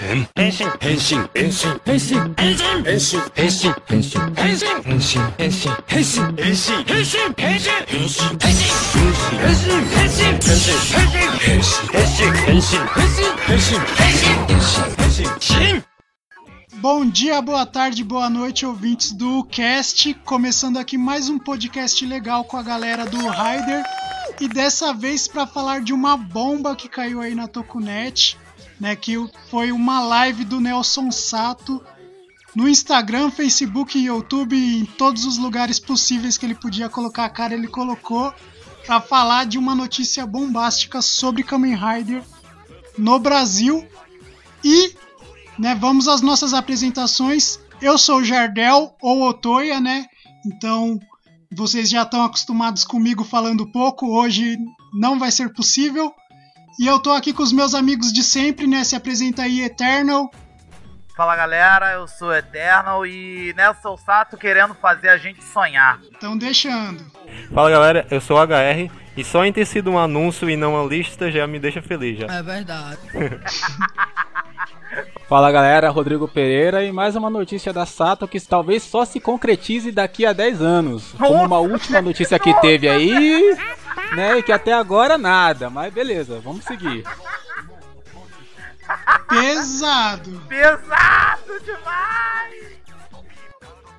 変変身変身変身変身変身変身変身変身変身変身変身変身変身変身変身変身変身変身変身変身変身変身変身変身変身変身変身変 Bom dia, boa tarde, boa noite, ouvintes do Cast. Começando aqui mais um podcast legal com a galera do Rider. E dessa vez para falar de uma bomba que caiu aí na Tokunet, né? Que foi uma live do Nelson Sato no Instagram, Facebook, YouTube, em todos os lugares possíveis que ele podia colocar a cara, ele colocou para falar de uma notícia bombástica sobre Kamen Rider no Brasil. E né, vamos às nossas apresentações. Eu sou Jardel ou Otoya, né? Então vocês já estão acostumados comigo falando pouco. Hoje não vai ser possível. E eu tô aqui com os meus amigos de sempre, né? Se apresenta aí, Eternal. Fala galera, eu sou Eternal e Nelson Sato querendo fazer a gente sonhar. Então deixando. Fala galera, eu sou o HR e só em ter sido um anúncio e não uma lista já me deixa feliz já. É verdade. Fala galera, Rodrigo Pereira e mais uma notícia da Sato que talvez só se concretize daqui a 10 anos. Como uma última notícia que teve aí, né? E que até agora nada, mas beleza, vamos seguir. Pesado! Pesado demais!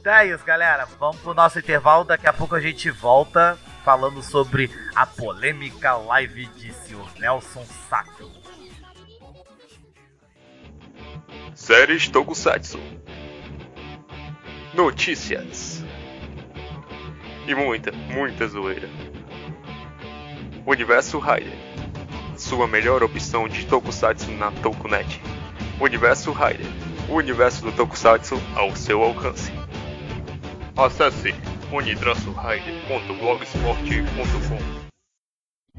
Então é isso, galera. Vamos pro nosso intervalo. Daqui a pouco a gente volta falando sobre a polêmica live de Sr. Nelson Sato. Séries Tokusatsu. Notícias. E muita, muita zoeira. Universo Rider. Sua melhor opção de Tokusatsu na Tokunet. Universo Rider. O universo do Tokusatsu ao seu alcance. Acesse unidraçorider.blogsport.com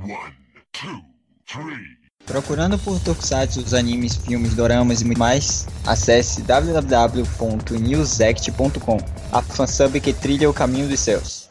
One, two, three. Procurando por Tokusatsu, os animes, filmes, doramas e muito mais, acesse www.newsect.com, a fansub que trilha o caminho dos céus.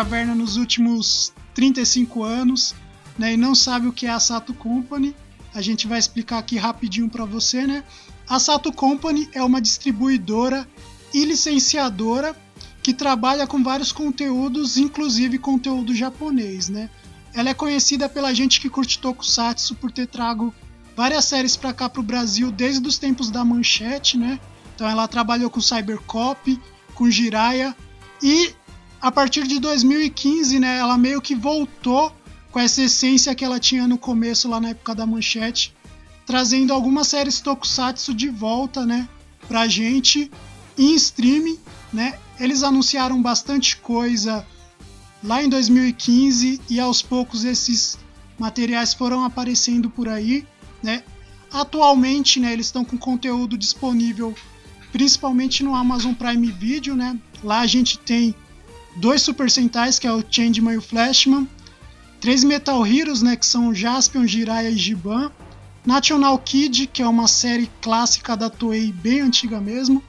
Caverna nos últimos 35 anos né, e não sabe o que é a Sato Company, a gente vai explicar aqui rapidinho para você. Né? A Sato Company é uma distribuidora e licenciadora que trabalha com vários conteúdos, inclusive conteúdo japonês. Né? Ela é conhecida pela gente que curte Tokusatsu por ter trago várias séries para cá para o Brasil desde os tempos da Manchete. Né? Então ela trabalhou com Cybercop, com Jiraiya e a partir de 2015, né, ela meio que voltou com essa essência que ela tinha no começo lá na época da Manchete, trazendo algumas séries Tokusatsu de volta, né, pra gente em streaming, né? Eles anunciaram bastante coisa lá em 2015 e aos poucos esses materiais foram aparecendo por aí, né? Atualmente, né, eles estão com conteúdo disponível principalmente no Amazon Prime Video, né? Lá a gente tem dois Super Sentais, que é o Changeman e o Flashman, três Metal Heroes, né, que são Jaspion, Jiraiya e Giban, National Kid, que é uma série clássica da Toei bem antiga mesmo,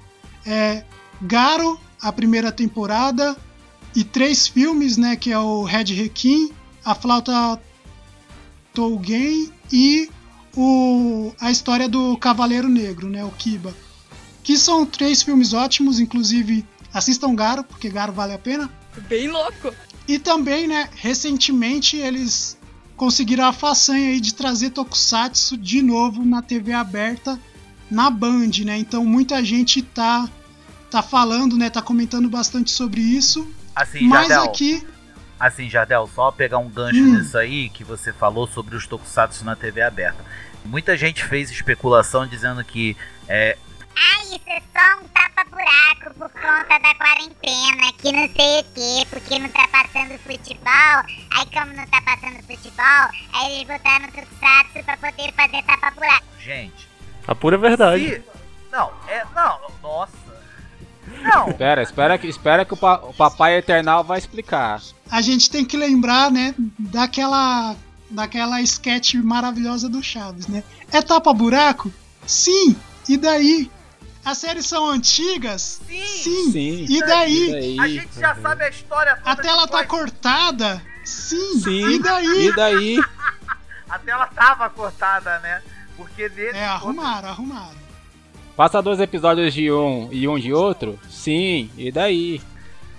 é Garo, a primeira temporada, e três filmes, né, que é o Red Requiem, a Flauta Tougen e o, a história do Cavaleiro Negro, né, o Kiba. Que são três filmes ótimos, inclusive assistam Garo, porque Garo vale a pena. Bem louco. E também, né, recentemente eles conseguiram a façanha aí de trazer Tokusatsu de novo na TV aberta na Band, né? Então muita gente tá tá falando, né, tá comentando bastante sobre isso. Assim, Mas Jardel, aqui, assim, Jardel, só pegar um gancho Hum. nisso aí que você falou sobre os Tokusatsu na TV aberta. Muita gente fez especulação dizendo que é, Ah, isso é só um tapa-buraco por conta da quarentena, que não sei o quê, porque não tá passando futebol. Aí, como não tá passando futebol, aí eles botaram o Tokusatsu pra poder fazer tapa-buraco. gente, A pura verdade. se- não, é, não, nossa. Não, Espera, espera que, espera que o, pa- o Papai Eternal vai explicar. A gente tem que lembrar, né, daquela daquela sketch maravilhosa do Chaves, né? É tapa buraco? Sim. E daí? As séries são antigas? Sim. Sim. Sim. E daí? a gente já sabe a história toda. A tela tá cortada? Sim. Sim. E daí? E daí? A tela tava cortada, né? Porque dele. É, arrumaram, arrumaram. Passa dois episódios de um e um de outro? Sim. E daí?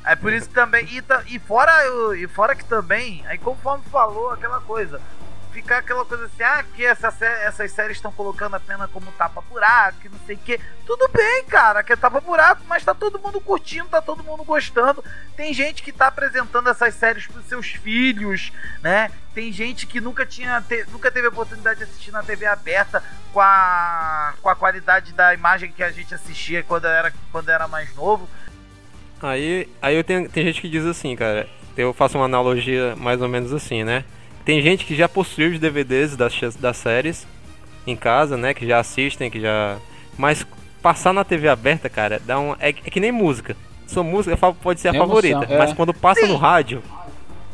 É por isso que também. E, e fora, e fora que também, aí conforme falou aquela coisa, ficar aquela coisa assim, ah, que essa, essas séries estão colocando apenas como tapa-buraco, que não sei o que. Tudo bem, cara, que é tapa-buraco, mas tá todo mundo curtindo, tá todo mundo gostando. Tem gente que tá apresentando essas séries pros seus filhos, né? Tem gente que nunca tinha te- nunca teve a oportunidade de assistir na TV aberta com a, com a qualidade da imagem que a gente assistia quando era, quando era mais novo. Aí, aí eu tenho, tem gente que diz assim, cara. Eu faço uma analogia mais ou menos assim, né? Tem gente que já possui os DVDs das, das séries em casa, né? Que já assistem, que já. Mas passar na TV aberta, cara, dá um. É, é que nem música. Sua música pode ser a É favorita, emoção, é. mas quando passa no rádio,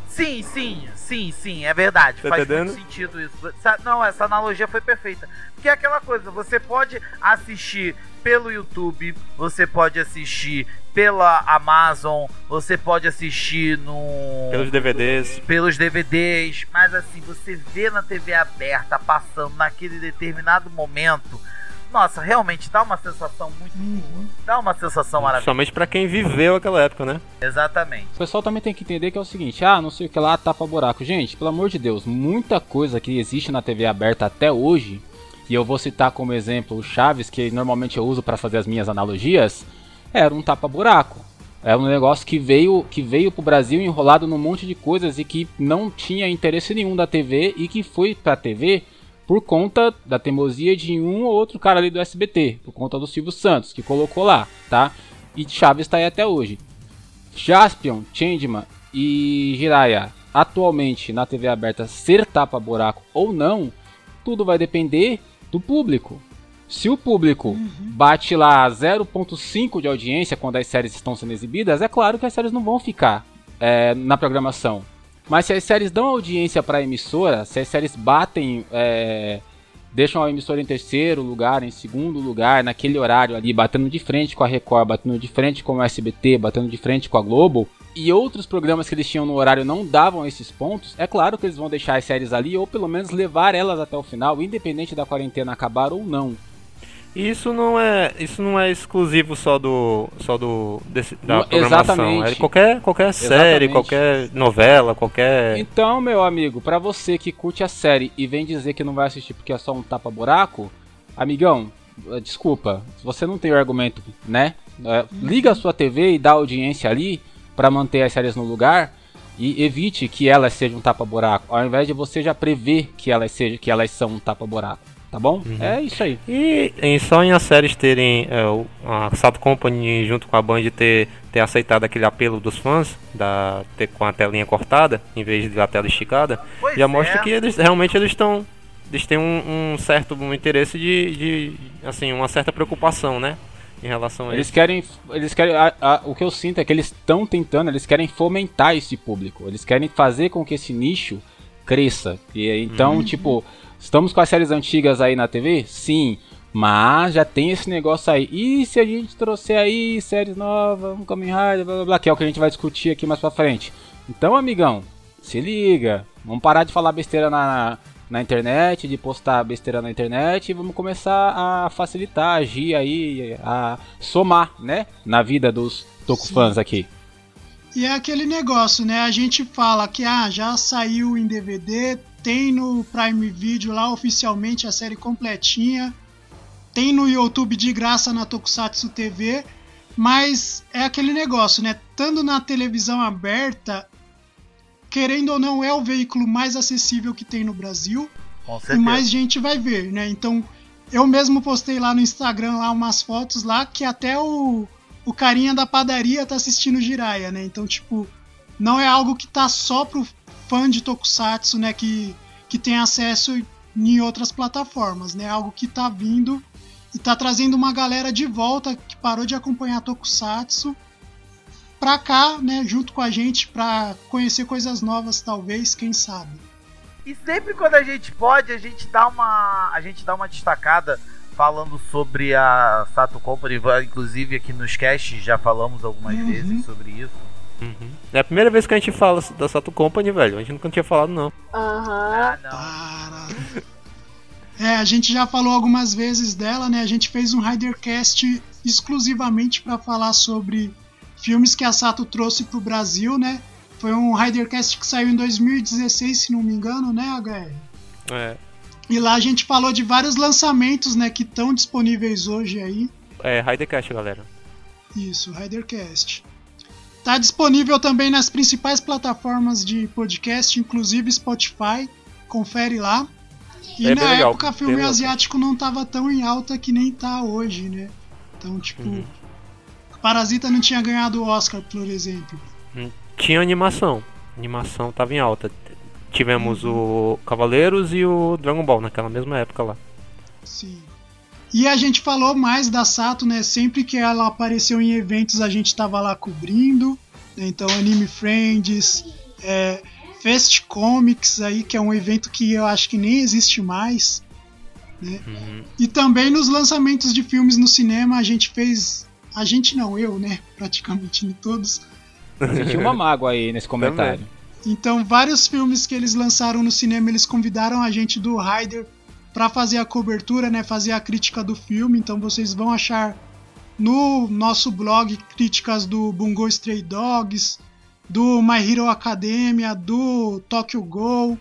Sim, sim, sim, sim, é verdade. Tá Faz entendendo? muito sentido isso. Não, essa analogia foi perfeita. Porque é aquela coisa, você pode assistir pelo YouTube, você pode assistir pela Amazon, você pode assistir no. pelos DVDs. pelos DVDs, mas assim, você vê na TV aberta passando naquele determinado momento. Nossa, realmente dá uma sensação muito boa. Dá uma sensação maravilhosa. Somente pra quem viveu aquela época, né? Exatamente. O pessoal também tem que entender que é o seguinte, ah, não sei o que lá, tapa buraco. Gente, pelo amor de Deus, muita coisa que existe na TV aberta até hoje, e eu vou citar como exemplo o Chaves, que normalmente eu uso para fazer as minhas analogias, era um tapa buraco. Era um negócio que veio, que veio pro Brasil enrolado num monte de coisas e que não tinha interesse nenhum da TV e que foi pra TV por conta da teimosia de um ou outro cara ali do SBT, por conta do Silvio Santos, que colocou lá, tá? E Chaves tá aí até hoje. Jaspion, Changeman e Jiraiya atualmente na TV aberta ser tapa-buraco ou não, tudo vai depender do público. Se o público bate lá 0.5 de audiência quando as séries estão sendo exibidas, é claro que as séries não vão ficar é, na programação. Mas se as séries dão audiência para a emissora, se as séries batem, é, deixam a emissora em terceiro lugar, em segundo lugar, naquele horário ali, batendo de frente com a Record, batendo de frente com o SBT, batendo de frente com a Globo, e outros programas que eles tinham no horário não davam esses pontos, é claro que eles vão deixar as séries ali, ou pelo menos levar elas até o final, independente da quarentena acabar ou não. E isso não é, isso não é exclusivo só do, só do desse, da programação. exatamente. É qualquer, qualquer série, Exatamente. qualquer novela, qualquer. Então, meu amigo, pra você que curte a série e vem dizer que não vai assistir porque é só um tapa-buraco, amigão, eh, desculpa, você não tem o argumento, né? Eh, Liga a sua TV e dá audiência ali pra manter as séries no lugar e evite que elas sejam um tapa-buraco, ao invés de você já prever que elas, sejam, que elas são um tapa-buraco, tá bom? É isso aí. E em, só em as séries terem é, a Sato Company junto com a Band ter, ter aceitado aquele apelo dos fãs da ter com a telinha cortada em vez de a tela esticada, Pois já é. mostra que eles realmente eles estão eles têm um, um certo interesse de, de assim uma certa preocupação, né, em relação a Eles isso. querem, eles querem, a- a- o que eu sinto é que eles estão tentando, eles querem fomentar esse público, eles querem fazer com que esse nicho cresça. E aí, então, tipo, estamos com as séries antigas aí na TV? Sim, mas já tem esse negócio aí. E se a gente trouxer aí séries novas, um Kamen Rider, blá blá blá, que é o que a gente vai discutir aqui mais pra frente. Então, amigão, se liga, vamos parar de falar besteira na, na internet, de postar besteira na internet e vamos começar a facilitar, agir aí, a somar, né, na vida dos Tokufans aqui. E é aquele negócio, né? A gente fala que ah, já saiu em DVD, tem no Prime Video lá oficialmente a série completinha, tem no YouTube de graça na Tokusatsu TV, mas é aquele negócio, né? Estando na televisão aberta, querendo ou não, é o veículo mais acessível que tem no Brasil e mais gente vai ver, né? Então, eu mesmo postei lá no Instagram lá umas fotos lá que até o, o carinha da padaria tá assistindo Jiraiya, né? Então, tipo, não é algo que tá só pro fã de Tokusatsu, né, que, que tem acesso em outras plataformas, né? Algo que tá vindo e tá trazendo uma galera de volta que parou de acompanhar Tokusatsu pra cá, né, junto com a gente, pra conhecer coisas novas, talvez, quem sabe. E sempre quando a gente pode, a gente dá uma, a gente dá uma destacada falando sobre a Sato Company, inclusive aqui nos casts já falamos algumas uhum. vezes sobre isso. Uhum. É a primeira vez que a gente fala da Sato Company, velho. A gente nunca tinha falado, não. Aham. Uhum. Ah, é, a gente já falou algumas vezes dela, né? A gente fez um Ridercast exclusivamente para falar sobre filmes que a Sato trouxe pro Brasil, né? Foi um Ridercast que saiu em 2016, se não me engano, né, HR? É. E lá a gente falou de vários lançamentos, né, que estão disponíveis hoje aí. É, Ridercast, galera. Isso, Ridercast. Tá disponível também nas principais plataformas de podcast, inclusive Spotify. Confere lá. E é na legal, época, filme asiático não tava tão em alta que nem tá hoje, né? Então, tipo. Uhum. Parasita não tinha ganhado o Oscar, por exemplo. Hum, tinha animação. A animação tava em alta. Tivemos uhum. o Cavaleiros e o Dragon Ball naquela mesma época lá. Sim. E a gente falou mais da Sato, né? Sempre que ela apareceu em eventos a gente tava lá cobrindo. Né? Então, Anime Friends, é, Fest Comics aí, que é um evento que eu acho que nem existe mais. Né? Uhum. E também nos lançamentos de filmes no cinema a gente fez. A gente não, eu, né? Praticamente todos. Senti uma mágoa aí nesse comentário. Então, vários filmes que eles lançaram no cinema, eles convidaram a gente do Rider para fazer a cobertura, né, fazer a crítica do filme. Então, vocês vão achar no nosso blog críticas do Bungo Stray Dogs, do My Hero Academia, do Tokyo Ghoul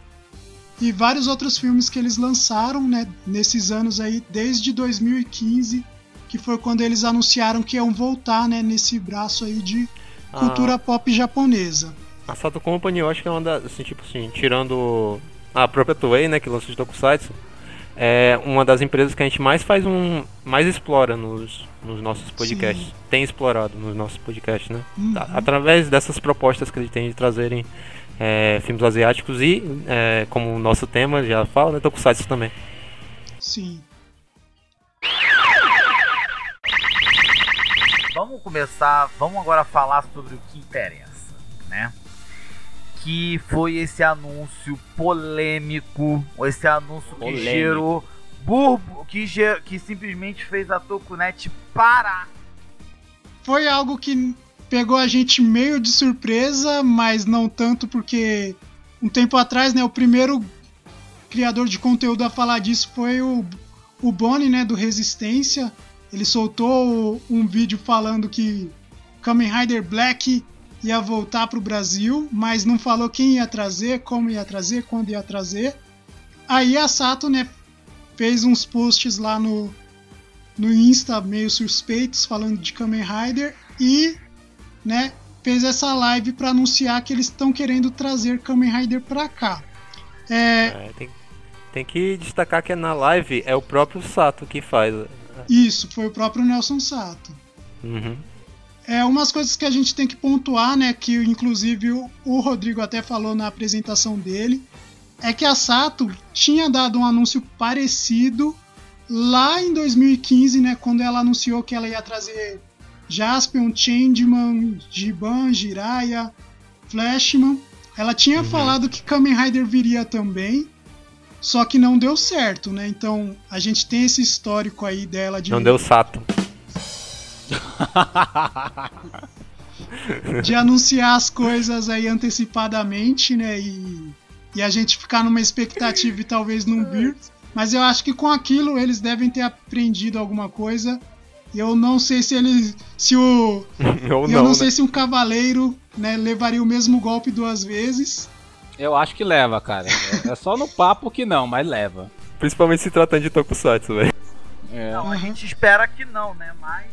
e vários outros filmes que eles lançaram, né, nesses anos aí desde 2015, que foi quando eles anunciaram que iam voltar, né, nesse braço aí de cultura ah. pop japonesa. A Sato Company eu acho que é uma das, assim, tipo assim, tirando a própria Toei, né, que lançou de Tokusatsu, é uma das empresas que a gente mais faz um, mais explora nos, nos nossos podcasts. Sim. Tem explorado nos nossos podcasts, né? Uhum. Através dessas propostas que eles têm de trazerem é, filmes asiáticos e, é, como o nosso tema já fala, né, Tokusatsu também. Sim. Vamos começar, vamos agora falar sobre o que interessa, né? Que foi esse anúncio polêmico, esse anúncio Polêmico. que gerou burbo, que, ger, que simplesmente fez a Tokunet parar. Foi algo que pegou a gente meio de surpresa, mas não tanto porque um tempo atrás, né, o primeiro criador de conteúdo a falar disso foi o, o Bonnie, né, do Resistência. Ele soltou um vídeo falando que Kamen Rider Black ia voltar para o Brasil, mas não falou quem ia trazer, como ia trazer, quando ia trazer. Aí a Sato, né, fez uns posts lá no, no Insta meio suspeitos falando de Kamen Rider e, né, fez essa live para anunciar que eles estão querendo trazer Kamen Rider para cá. É... É, tem, tem que destacar que na live é o próprio Sato que faz. Isso, foi o próprio Nelson Sato. Uhum. É, umas coisas que a gente tem que pontuar, né, que inclusive o, o Rodrigo até falou na apresentação dele, é que a Sato tinha dado um anúncio parecido lá em 2015, né, quando ela anunciou que ela ia trazer Jaspion, Changeman, Giban, Jiraiya, Flashman. Ela tinha uhum. falado que Kamen Rider viria também, só que não deu certo, né? Então a gente tem esse histórico aí dela de. Não deu Sato. De anunciar as coisas aí antecipadamente, né? E, e a gente ficar numa expectativa e talvez não vir. Mas eu acho que com aquilo eles devem ter aprendido alguma coisa. Eu não sei se ele. Se o. eu não, não sei né? se um cavaleiro né, levaria o mesmo golpe duas vezes. Eu acho que leva, cara. É só no papo que não, mas leva. Principalmente se tratando de Tokusatsu, velho. É. Não, a gente espera que não, né? Mas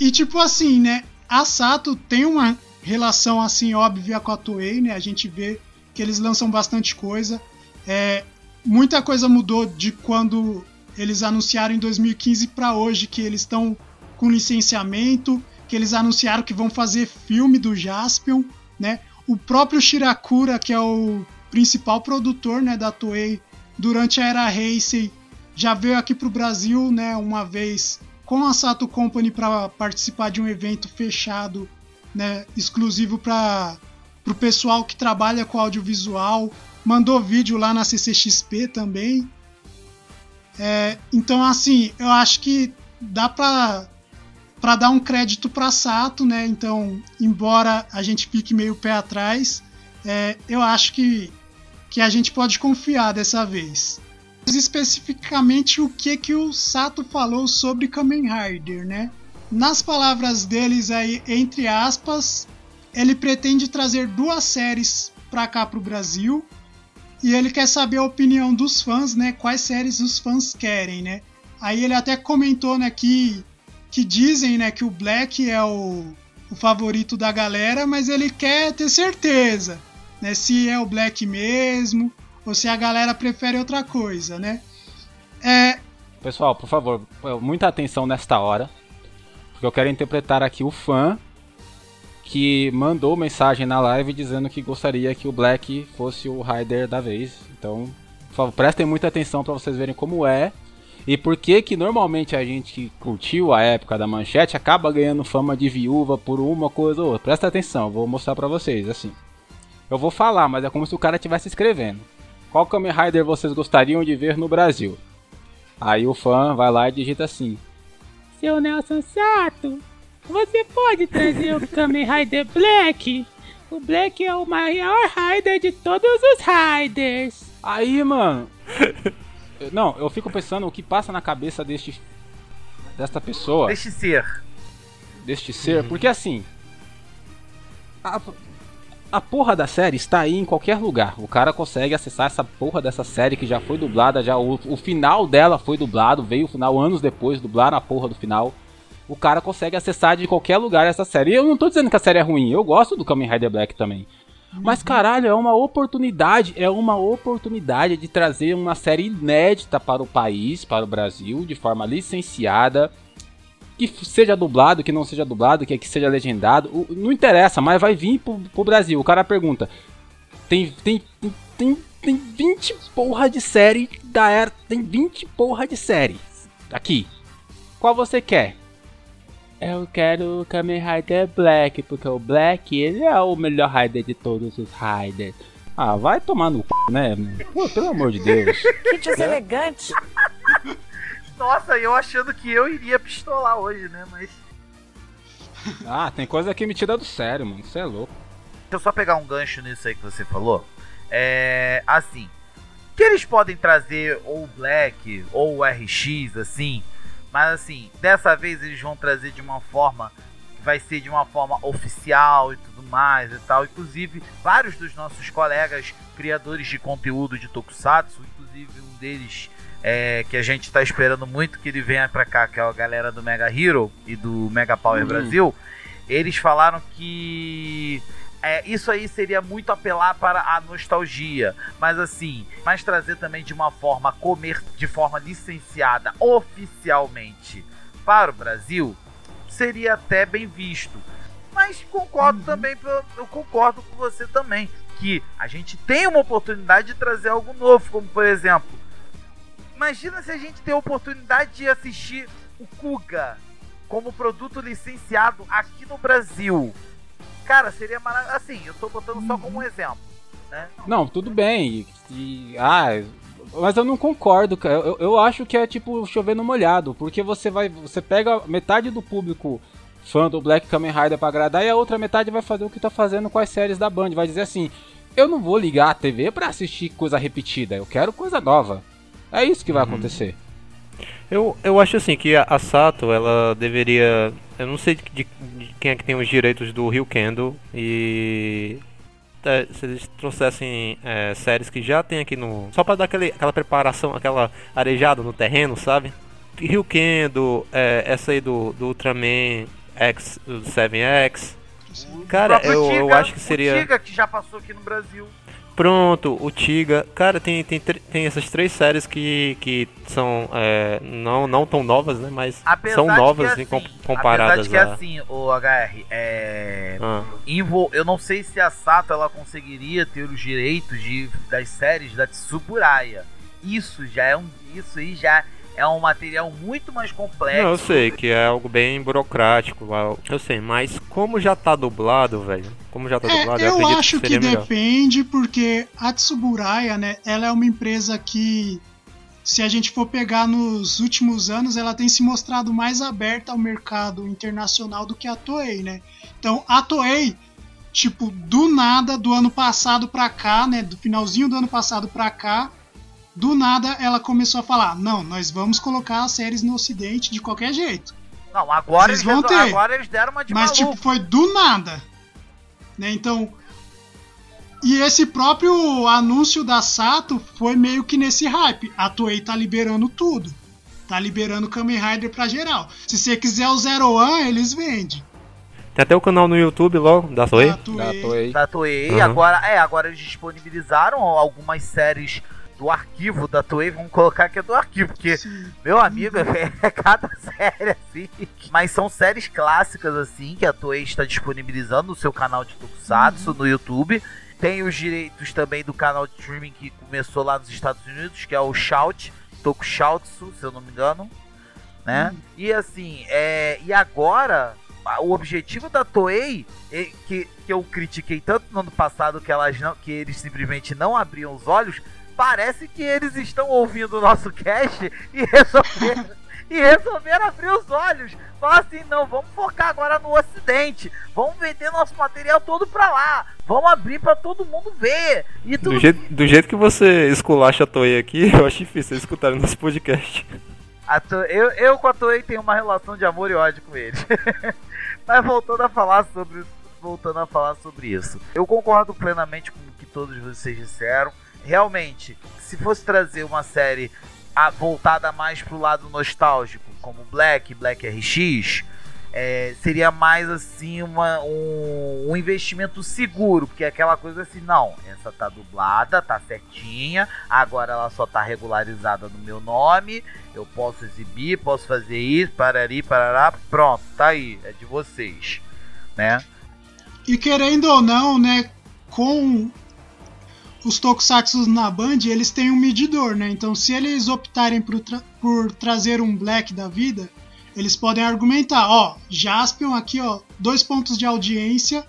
e tipo assim, né? A Sato tem uma relação assim óbvia com a Toei, né? A gente vê que eles lançam bastante coisa. É, muita coisa mudou de quando eles anunciaram em 2015 para hoje que eles estão com licenciamento, que eles anunciaram que vão fazer filme do Jaspion, né? O próprio Shirakura, que é o principal produtor, né, da Toei, durante a era Heisei, já veio aqui pro Brasil, né, uma vez com a Sato Company para participar de um evento fechado, né, exclusivo para o pessoal que trabalha com audiovisual. Mandou vídeo lá na CCXP também. É, então, assim, eu acho que dá para para dar um crédito para Sato, né? Então, embora a gente fique meio pé atrás, é, eu acho que, que a gente pode confiar dessa vez. Especificamente o que que o Sato falou sobre Kamen Rider, né? Nas palavras deles aí, entre aspas, ele pretende trazer duas séries para cá para o Brasil e ele quer saber a opinião dos fãs, né? Quais séries os fãs querem, né? Aí ele até comentou, né, que, que dizem, né, que o Black é o, o favorito da galera, mas ele quer ter certeza, né, se é o Black mesmo ou se a galera prefere outra coisa, né? É... Pessoal, por favor, muita atenção nesta hora, porque eu quero interpretar aqui o fã que mandou mensagem na live dizendo que gostaria que o Black fosse o Rider da vez. Então, por favor, prestem muita atenção para vocês verem como é e por que que normalmente a gente que curtiu a época da manchete acaba ganhando fama de viúva por uma coisa ou outra. Presta atenção, vou mostrar para vocês assim. Eu vou falar, mas é como se o cara estivesse escrevendo. Qual Kamen Rider vocês gostariam de ver no Brasil? Aí o fã vai lá e digita assim: Seu Nelson Sato, você pode trazer o Kamen Rider Black? O Black é o maior Rider de todos os Riders. Aí, mano. não, eu fico pensando o que passa na cabeça deste. desta pessoa. Deste ser. Deste ser, porque assim. A, a porra da série está aí em qualquer lugar. O cara consegue acessar essa porra dessa série que já foi dublada, já o, o final dela foi dublado, veio o final anos depois, dublaram a porra do final o cara consegue acessar de qualquer lugar essa série. E eu não tô dizendo que a série é ruim, eu gosto do Kamen Rider Black também. Mas caralho, é uma oportunidade, é uma oportunidade de trazer uma série inédita para o país, para o Brasil, de forma licenciada, que seja dublado, que não seja dublado, que, que seja legendado, não interessa, mas vai vir pro, pro Brasil. O cara pergunta: tem, tem, tem, tem 20 porra de série da era, tem 20 porra de série aqui. Qual você quer? Eu quero o Kamen Rider Black, porque o Black ele é o melhor Rider de todos os Riders. Ah, vai tomar no c, né? Pô, pelo amor de Deus. Que deselegante. Nossa, eu achando que eu iria pistolar hoje, né? Mas. Ah, tem coisa aqui me tira do sério, mano. Você é louco. Deixa eu só pegar um gancho nisso aí que você falou. É. Assim. Que eles podem trazer ou o Black ou o RX, assim mas assim, dessa vez eles vão trazer de uma forma que vai ser de uma forma oficial e tudo mais e tal. Inclusive, vários dos nossos colegas criadores de conteúdo de Tokusatsu, inclusive um deles é, que a gente está esperando muito que ele venha para cá, que é a galera do Mega Hero e do Mega Power uhum. Brasil, eles falaram que é, isso aí seria muito apelar para a nostalgia, mas assim, mas trazer também de uma forma comer, de forma licenciada oficialmente para o Brasil, seria até bem visto. Mas concordo uhum. também, eu concordo com você também que a gente tem uma oportunidade de trazer algo novo, como por exemplo, imagina se a gente tem a oportunidade de assistir o Kuga como produto licenciado aqui no Brasil Cara, seria maravilhoso. Assim, eu tô botando só como um exemplo. Né? Não, tudo bem. E, ah, mas eu não concordo, cara. Eu, eu acho que é tipo chover no molhado, porque você vai, você pega metade do público fã do Black Kamen Rider para agradar e a outra metade vai fazer o que tá fazendo com as séries da Band, vai dizer assim: "Eu não vou ligar a TV para assistir coisa repetida, eu quero coisa nova". É isso que vai uhum. acontecer. Eu, eu acho assim que a, a Sato, ela deveria. Eu não sei de, de, quem é que tem os direitos do Rio Kendo e. É, se eles trouxessem é, séries que já tem aqui no. Só para dar aquele, aquela preparação, aquela arejada no terreno, sabe? Rio Kendo, é, essa aí do, do Ultraman X, do 7X. Cara, eu, Tiga, eu acho que seria. O Tiga que já passou aqui no Brasil. Pronto, o Tiga. Cara, tem, tem, tem essas três séries que, que são é, não, não tão novas, né? Mas apesar são novas assim, em comparadas. Apesar de que a... assim, o HR, é. Ah. Invo, eu não sei se a Sato ela conseguiria ter os direitos de, das séries da Tsuburaya. isso já é um. Isso aí já é um material muito mais complexo. Não, eu sei que é algo bem burocrático. Eu sei, mas como já tá dublado, velho? Como já tá É, dublado, eu acredito acho que que, melhor. depende, porque a Tsuburaya, né, ela é uma empresa que, se a gente for pegar nos últimos anos, ela tem se mostrado mais aberta ao mercado internacional do que a Toei, né? Então, a Toei, tipo, do nada, do ano passado pra cá, né, do finalzinho do ano passado pra cá, do nada ela começou a falar: não, nós vamos colocar as séries no Ocidente de qualquer jeito. Não, agora Vocês eles, vão ter. agora eles deram uma de Mas, maluco. tipo, foi do nada. Né? Então. E esse próprio anúncio da Sato foi meio que nesse hype. A Toei tá liberando tudo. Tá liberando Kamen Rider pra geral. Se você quiser o Zero One, eles vendem. Tem até o canal no YouTube logo, da Toei. Da Toei. Da Toei. da Toei. Uhum. Agora, é, agora eles disponibilizaram algumas séries do arquivo da Toei. Vamos colocar que é do arquivo, porque, Sim. meu amigo, é cada série assim. Mas são séries clássicas assim que a Toei está disponibilizando no seu canal de Tokusatsu no YouTube. Tem os direitos também do canal de streaming que começou lá nos Estados Unidos, que é o Shout, Tokusatsu, se eu não me engano, né? E assim, é, e agora o objetivo da Toei é que, que eu critiquei tanto no ano passado que elas não, que eles simplesmente não abriam os olhos, parece que eles estão ouvindo o nosso cast e resolveram, e resolveram abrir os olhos. Falar assim, não, vamos focar agora no ocidente. Vamos vender nosso material todo pra lá. Vamos abrir pra todo mundo ver. E tudo Do jeito, do jeito que você esculacha a Toei aqui, eu acho difícil eles escutarem nosso podcast. To- eu, eu com a Toei tenho uma relação de amor e ódio com eles. Mas voltando a falar sobre voltando a falar sobre isso. Eu concordo plenamente com o que todos vocês disseram. Realmente, se fosse trazer uma série voltada mais pro lado nostálgico, como Black, Black RX, é, seria mais assim uma, um, um investimento seguro, porque é aquela coisa assim, não, essa tá dublada, tá certinha, agora ela só tá regularizada no meu nome, eu posso exibir, posso fazer isso, parari, parará, pronto, tá aí, é de vocês, né? E querendo ou não, né, com os tokusatsu na Band, eles têm um medidor, né? Então, se eles optarem por, tra- por trazer um Black da vida, eles podem argumentar, ó, Jaspion aqui, ó, dois pontos de audiência.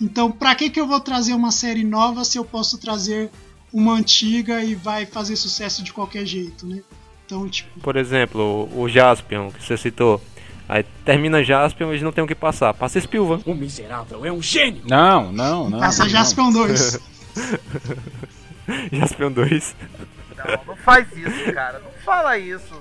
Então, pra que que eu vou trazer uma série nova se eu posso trazer uma antiga e vai fazer sucesso de qualquer jeito, né? Então, tipo, Por exemplo, o, Jaspion, que você citou. Aí termina Jaspion, eles não tem o que passar. Passa Spilvan. O miserável é um gênio. Não, não, não. passa não. Jaspion 2. Jaspion 2. Não, não faz isso, cara, não fala isso.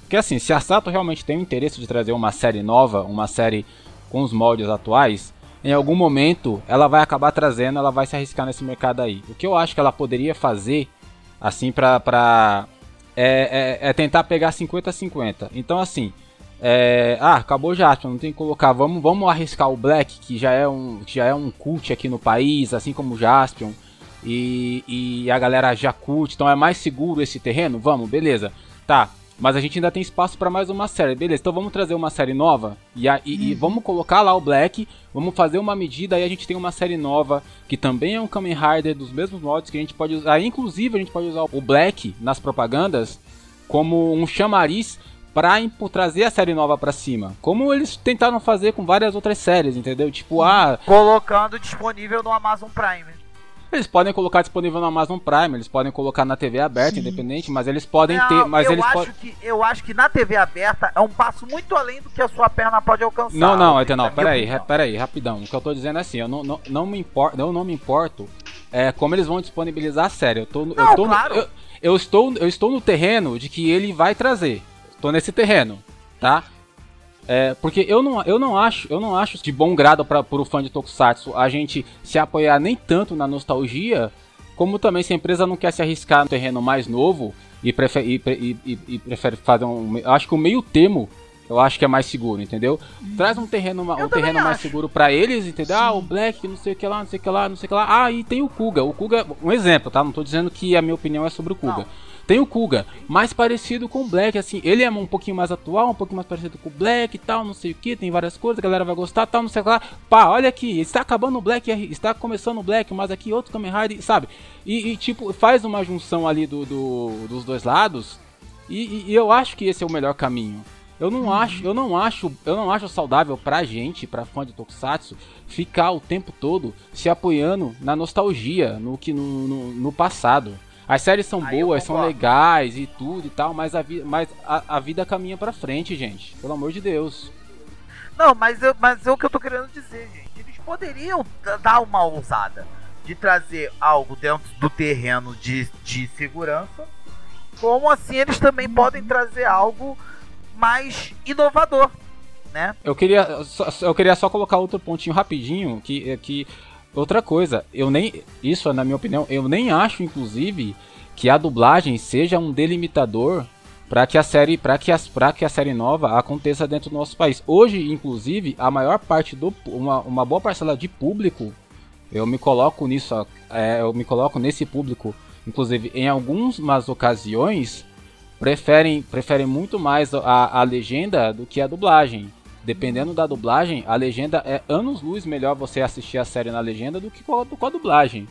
Porque assim, se a Sato realmente tem o interesse de trazer uma série nova, uma série com os moldes atuais, em algum momento ela vai acabar trazendo, ela vai se arriscar nesse mercado aí. O que eu acho que ela poderia fazer, assim, pra. pra é, é- é tentar pegar 50-50. Então, assim. É, ah, acabou o Jaspion, não tem que colocar. Vamos, vamos arriscar o Black, que já é um, que já é um cult aqui no país, assim como o Jaspion. E, e a galera já curte, então é mais seguro esse terreno? Vamos, beleza. Tá, mas a gente ainda tem espaço para mais uma série, beleza? Então vamos trazer uma série nova e, a- e- e vamos colocar lá o Black, vamos fazer uma medida, aí a gente tem uma série nova que também é um Kamen Rider dos mesmos mods que a gente pode usar. Inclusive, a gente pode usar o Black nas propagandas como um chamariz pra trazer a série nova pra cima. Como eles tentaram fazer com várias outras séries, entendeu? Tipo, ah, Colocando disponível no Amazon Prime. eles podem colocar disponível no Amazon Prime, eles podem colocar na TV aberta, Sim. independente, mas eles podem Não, ter, mas eu eles acho que eu acho que na TV aberta é um passo muito além do que a sua perna pode alcançar. Não, não, minha peraí, peraí, rapidão. O que eu tô dizendo é assim, eu não, não, não me importo, eu não me importo é, como eles vão disponibilizar a série. Eu tô, no- eu Não, tô claro. eu, eu estou, eu estou no terreno de que ele vai trazer. Tô nesse terreno, tá? É, porque eu não, eu não acho, eu não acho de bom grado para o fã de Tokusatsu a gente se apoiar nem tanto na nostalgia, como também se a empresa não quer se arriscar no terreno mais novo e prefere, e, e- e- prefere fazer um, acho que o meio termo eu acho que é mais seguro, entendeu? Traz um terreno, Eu um terreno mais seguro pra eles, entendeu? Ah, o Black, não sei o que lá, não sei o que lá, não sei o que lá. Ah, e tem o Kuga. O Kuga, um exemplo, tá? Não tô dizendo que a minha opinião é sobre o Kuga. Não. Tem o Kuga, mais parecido com o Black, assim, ele é um pouquinho mais atual, um pouquinho mais parecido com o Black e tal, não sei o que, tem várias coisas, a galera vai gostar, tal, não sei o que lá. Pá, olha aqui, está acabando o Black, está começando o Black, mas aqui outro Kamen Rider, sabe? E, e tipo, faz uma junção ali do, do dos dois lados, e, e, eu acho que esse é o melhor caminho. Eu não acho, eu não acho, eu não acho saudável pra gente, pra fã de Tokusatsu, ficar o tempo todo se apoiando na nostalgia, no que no, no, no passado. As séries são Aí boas, são legais e tudo e tal, mas a, vi mas a, a vida caminha pra frente, gente. Pelo amor de Deus. Não, mas, eu, mas é o que eu tô querendo dizer, gente. Eles poderiam dar uma ousada de trazer algo dentro do terreno de, de segurança. Como assim eles também podem trazer algo mais inovador, né? Eu queria, eu queria só colocar outro pontinho rapidinho, que, que outra coisa, eu nem, isso na minha opinião, eu nem acho, inclusive, que a dublagem seja um delimitador para que a série, para que, as, que a série nova aconteça dentro do nosso país. Hoje, inclusive, a maior parte do, uma, uma boa parcela de público, eu me coloco nisso, é, eu me coloco nesse público, inclusive em algumas ocasiões preferem, preferem muito mais a, a legenda do que a dublagem. Dependendo da dublagem, a legenda é anos luz melhor você assistir a série na legenda do que com a, com a dublagem.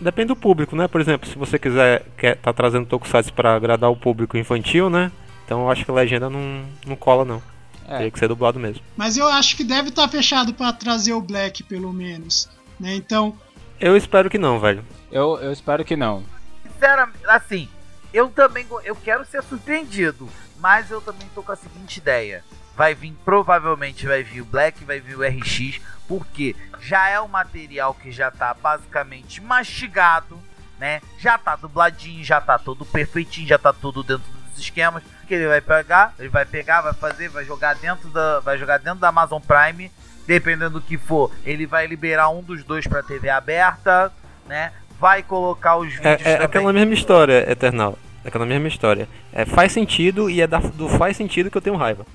Depende do público, né? Por exemplo, se você quiser quer tá trazendo Tokusatsu para agradar o público infantil, né? Então eu acho que a legenda não, não cola não. É. Teria que ser dublado mesmo. Mas eu acho que deve estar tá fechado para trazer o Black pelo menos, né? Então, eu espero que não, velho. Eu, eu espero que não. Sinceramente, assim, eu também eu quero ser surpreendido, mas eu também tô com a seguinte ideia. Vai vir, provavelmente vai vir o Black, vai vir o RX, porque já é um material que já tá basicamente mastigado, né? Já tá dubladinho, já tá todo perfeitinho, já tá tudo dentro dos esquemas que ele vai pegar, ele vai pegar, vai fazer, vai jogar dentro da, vai jogar dentro da Amazon Prime, dependendo do que for, ele vai liberar um dos dois para TV aberta, né? vai colocar os vídeos. É, é aquela mesma história, Eternal. É aquela mesma história. É, faz sentido e é da, do faz sentido que eu tenho raiva.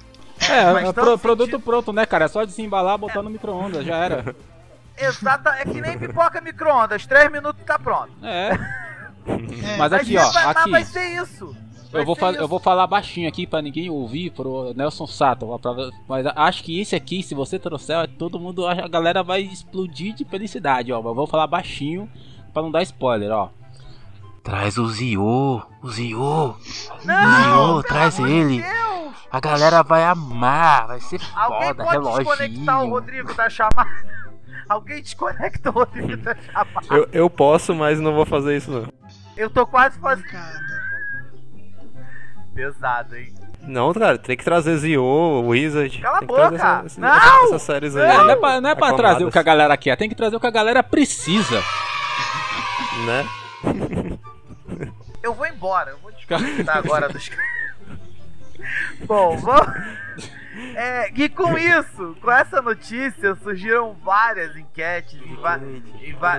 É, é pro, produto pronto, né, cara? É só desembalar, botar é. no micro-ondas, já era. Exato, é que nem pipoca micro-ondas, 3 minutos tá pronto. É. é. Mas aqui, ó, vai, aqui. Vai ser isso. eu vou, isso. eu vou falar baixinho aqui pra ninguém ouvir pro Nelson Sato. Mas acho que esse aqui, se você trouxer, todo mundo, a galera vai explodir de felicidade, ó. Mas vou falar baixinho pra não dar spoiler, ó. Traz o Zio, o Zio. Não, Zio, traz ele. Deus. A galera vai amar, vai ser Alguém foda, pode reloginho. desconectar o Rodrigo da chamada? Alguém desconecta o Rodrigo da chamada? Eu, eu posso, mas não vou fazer isso não. Eu tô quase fazendo. Pesado, hein? Não, cara, tem que trazer Zio, Wizard. Cala a boca! Essa, não! Essas séries aí. Não, não é pra, não é pra trazer o que a galera quer, tem que trazer o que a galera precisa né? Eu vou embora, eu vou desconectar agora dos Bom, vamos. É, e com isso, com essa notícia, surgiram várias enquetes e, va... e va...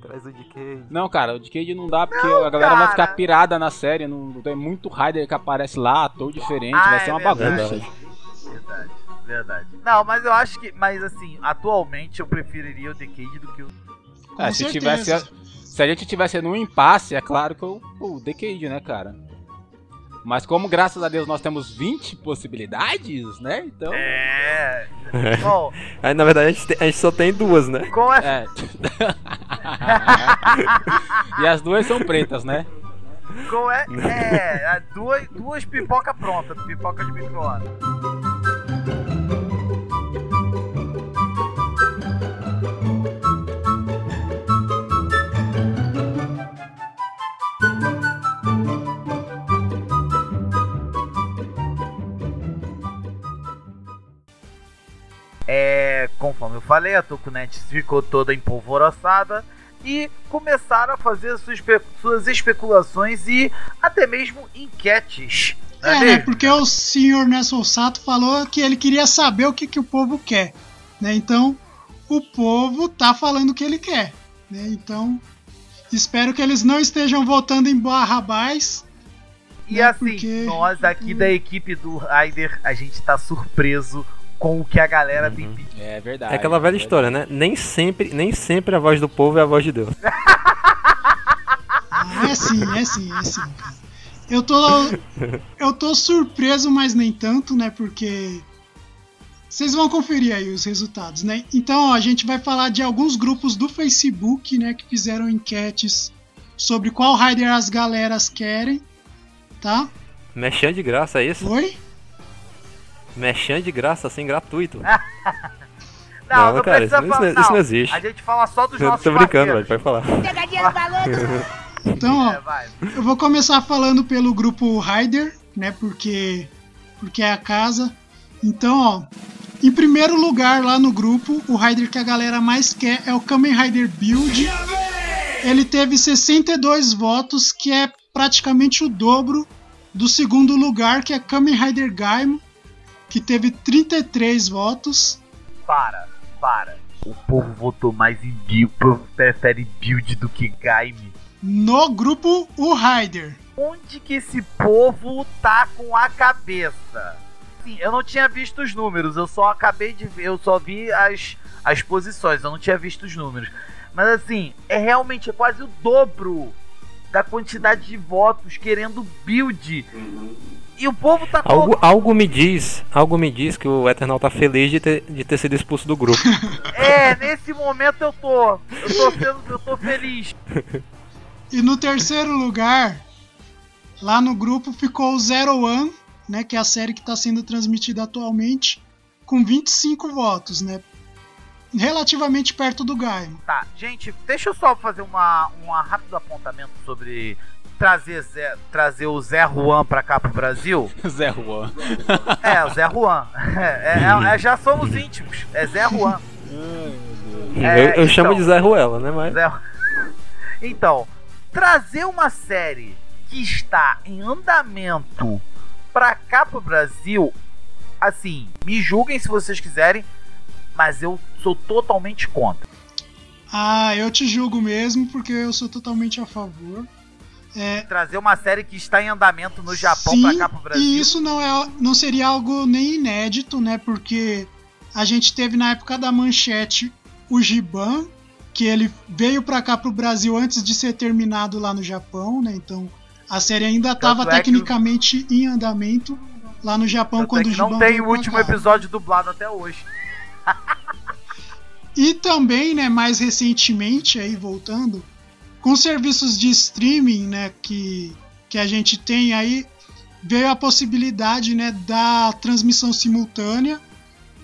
Traz o Decade. Não, cara, o Decade não dá porque não, a galera cara. vai ficar pirada na série. Não, tem muito Rider que aparece lá, ator diferente, ah, vai ser é uma verdade. bagunça. Verdade, verdade. Não, mas eu acho que. Mas assim, atualmente eu preferiria o Decade do que o. É, se tivesse. Se a gente tivesse num impasse, é claro que eu, o Decade, né, cara? Mas como graças a Deus nós temos 20 possibilidades, né? Então. É. Bom. Aí na verdade a gente, tem, a gente, só tem duas, né? Com essa... É. e as duas são pretas, né? Com é, é duas, duas pipoca prontas, pipoca de micro-ondas. É, conforme eu falei, a Tokunet ficou toda empolvoroçada e começaram a fazer suas, suas especulações e até mesmo enquetes. É, é né, porque o senhor Nelson Sato falou que ele queria saber o que, que o povo quer. Né? Então, o povo tá falando o que ele quer. Né? Então, espero que eles não estejam votando em Barrabás. E né? assim, porque... nós aqui da equipe do Raider, a gente tá surpreso com o que a galera uhum. tem pedido. É verdade. É aquela velha é história, né? Nem sempre, nem sempre a voz do povo é a voz de Deus. ah, É sim, é sim, é sim. Eu tô. Eu tô surpreso, mas nem tanto, né? Porque. Vocês vão conferir aí os resultados, né? Então, ó, a gente vai falar de alguns grupos do Facebook, né? Que fizeram enquetes sobre qual rider as galeras querem, tá? Mexendo de graça, é isso? Oi? Mexendo de graça, assim, gratuito. Não, não, Não, cara, precisa isso não- falar. isso não existe. A gente fala só dos Eu nossos tô brincando, velho, pode falar. Pegadinha do maluco. Então, É, ó, vai. eu vou começar falando pelo grupo Rider, né? Porque porque é a casa. Então, ó, em primeiro lugar lá no grupo, o Rider que a galera mais quer é o Kamen Rider Build. Ele teve 62 votos, que é praticamente o dobro do segundo lugar, que é Kamen Rider Gaimon, que teve 33 votos. Para, para. O povo votou mais em build, o povo prefere build do que game. No grupo o Rider. Onde que esse povo tá com a cabeça? Sim, eu não tinha visto os números, eu só acabei de ver, eu só vi as, as posições, eu não tinha visto os números. Mas assim, é realmente é quase o dobro da quantidade de votos querendo build. E o povo tá Algo, algo me diz, algo me diz que o Eternal tá feliz de ter, de ter sido expulso do grupo. É, nesse momento eu tô. Eu tô sendo, eu tô feliz. E no terceiro lugar, lá no grupo ficou o Zero One, né, que é a série que está sendo transmitida atualmente, com 25 votos, né? Relativamente perto do Gaio. Tá, gente, deixa eu só fazer uma, um rápido apontamento sobre trazer, Zé, trazer o Zé Juan pra cá pro Brasil. Zé Juan. É, o Zé Juan. É, é, é, já somos íntimos. É Zé Juan. É, eu eu chamo então. de Zé Ruela, né? Mas. Zé... Então, trazer uma série que está em andamento pra cá pro Brasil, assim, me julguem se vocês quiserem, mas eu sou totalmente contra. Ah, eu te julgo mesmo, porque eu sou totalmente a favor. É, Trazer uma série que está em andamento no Japão pra cá pro Brasil. e isso não, é, não seria algo nem inédito, né? Porque a gente teve na época da manchete o Giban, que ele veio pra cá pro Brasil antes de ser terminado lá no Japão, né? Então a série ainda estava é que- tecnicamente em andamento lá no Japão Tanto é quando que o Giban não tem o último episódio dublado até hoje. E também, né, mais recentemente, aí voltando, com serviços de streaming, né, que, que a gente tem aí, veio a possibilidade, né, da transmissão simultânea,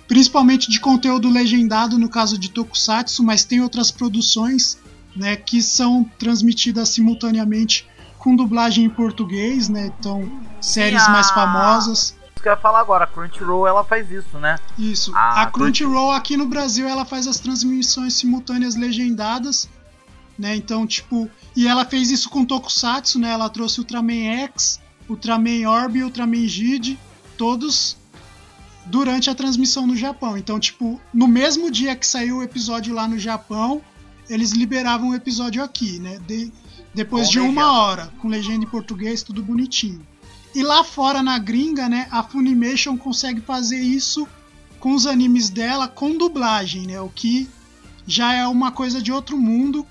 principalmente de conteúdo legendado no caso de Tokusatsu, mas tem outras produções, né, que são transmitidas simultaneamente com dublagem em português, né, então séries a- mais famosas. Isso que eu ia falar agora, a Crunchyroll ela faz isso, né? Isso. Ah, a Crunchyroll aqui no Brasil ela faz as transmissões simultâneas legendadas, né? Então, tipo, e ela fez isso com Tokusatsu, né? Ela trouxe Ultraman X, Ultraman Orb e Ultraman Gid, todos durante a transmissão no Japão. Então, tipo, no mesmo dia que saiu o episódio lá no Japão, eles liberavam o episódio aqui, né? De- depois Com de uma legenda. hora, com legenda em português, tudo bonitinho. E lá fora na gringa, né, a Funimation consegue fazer isso com os animes dela com dublagem, né? O que já é uma coisa de outro mundo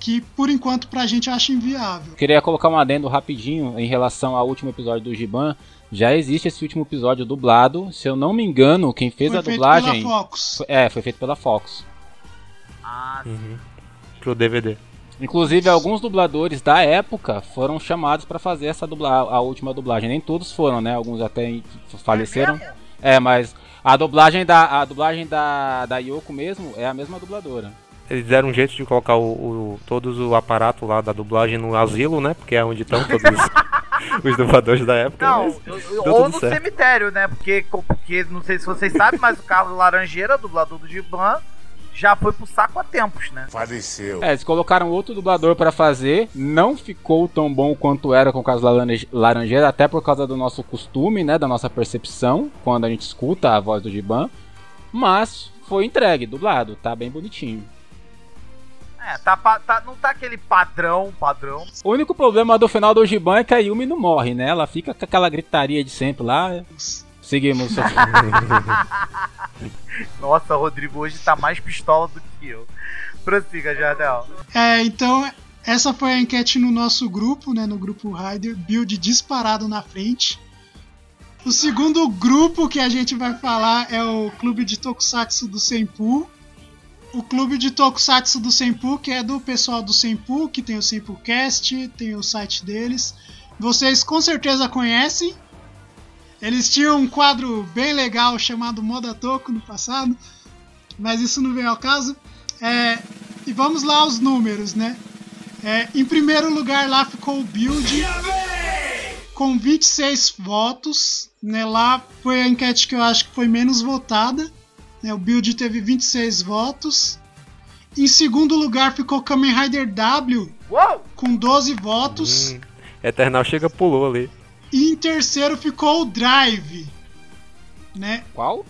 que por enquanto pra gente acha inviável. Queria colocar um adendo rapidinho em relação ao último episódio do Giban. Já existe esse último episódio dublado. Se eu não me engano, quem fez Foi a feito dublagem. pela Fox. Foi- É, foi feito pela Fox. Ah, Uhum. Pro DVD. Inclusive, alguns dubladores da época foram chamados pra fazer essa dubla a última dublagem. Nem todos foram, né? Alguns até faleceram. É, mas a dublagem da a dublagem da, da Yoko mesmo é a mesma dubladora. Eles deram um jeito de colocar o, o- todos o aparato lá da dublagem no asilo, né? Porque é onde estão todos os, os dubladores da época. Não, eu- ou no certo. cemitério, né? Porque, porque não sei se vocês sabem, mas o Carlos Laranjeira, dublador do Giban, já foi pro saco há tempos, né? Faleceu. É, eles colocaram outro dublador pra fazer, não ficou tão bom quanto era com o caso Laranje- Laranjeira, até por causa do nosso costume, né, da nossa percepção, quando a gente escuta a voz do Giban, mas foi entregue, dublado, tá bem bonitinho. É, tá, tá- não tá aquele padrão, padrão. O único problema do final do Giban é que a Yumi não morre, né, ela fica com aquela gritaria de sempre lá. Seguimos. Nossa, Rodrigo hoje tá mais pistola do que eu. Prossiga, Jardel. É, então essa foi a enquete no nosso grupo, né, no grupo Rider, build disparado na frente. O segundo grupo que a gente vai falar é o Clube de Tokusatsu do Senpu. O Clube de Tokusatsu do Senpu, que é do pessoal do Senpu, que tem o SempuCast, tem o site deles. Vocês com certeza conhecem. Eles tinham um quadro bem legal chamado Moda Toco no passado, mas isso não vem ao caso. É, e vamos lá aos números, né? É, em primeiro lugar lá ficou o Build com 26 votos. Né? Lá foi a enquete que eu acho que foi menos votada. Né? O Build teve 26 votos. Em segundo lugar ficou Kamen Rider W Uou! com 12 votos. Hum, Eternal chega pulou ali. E em terceiro ficou o Drive. Né? Qual?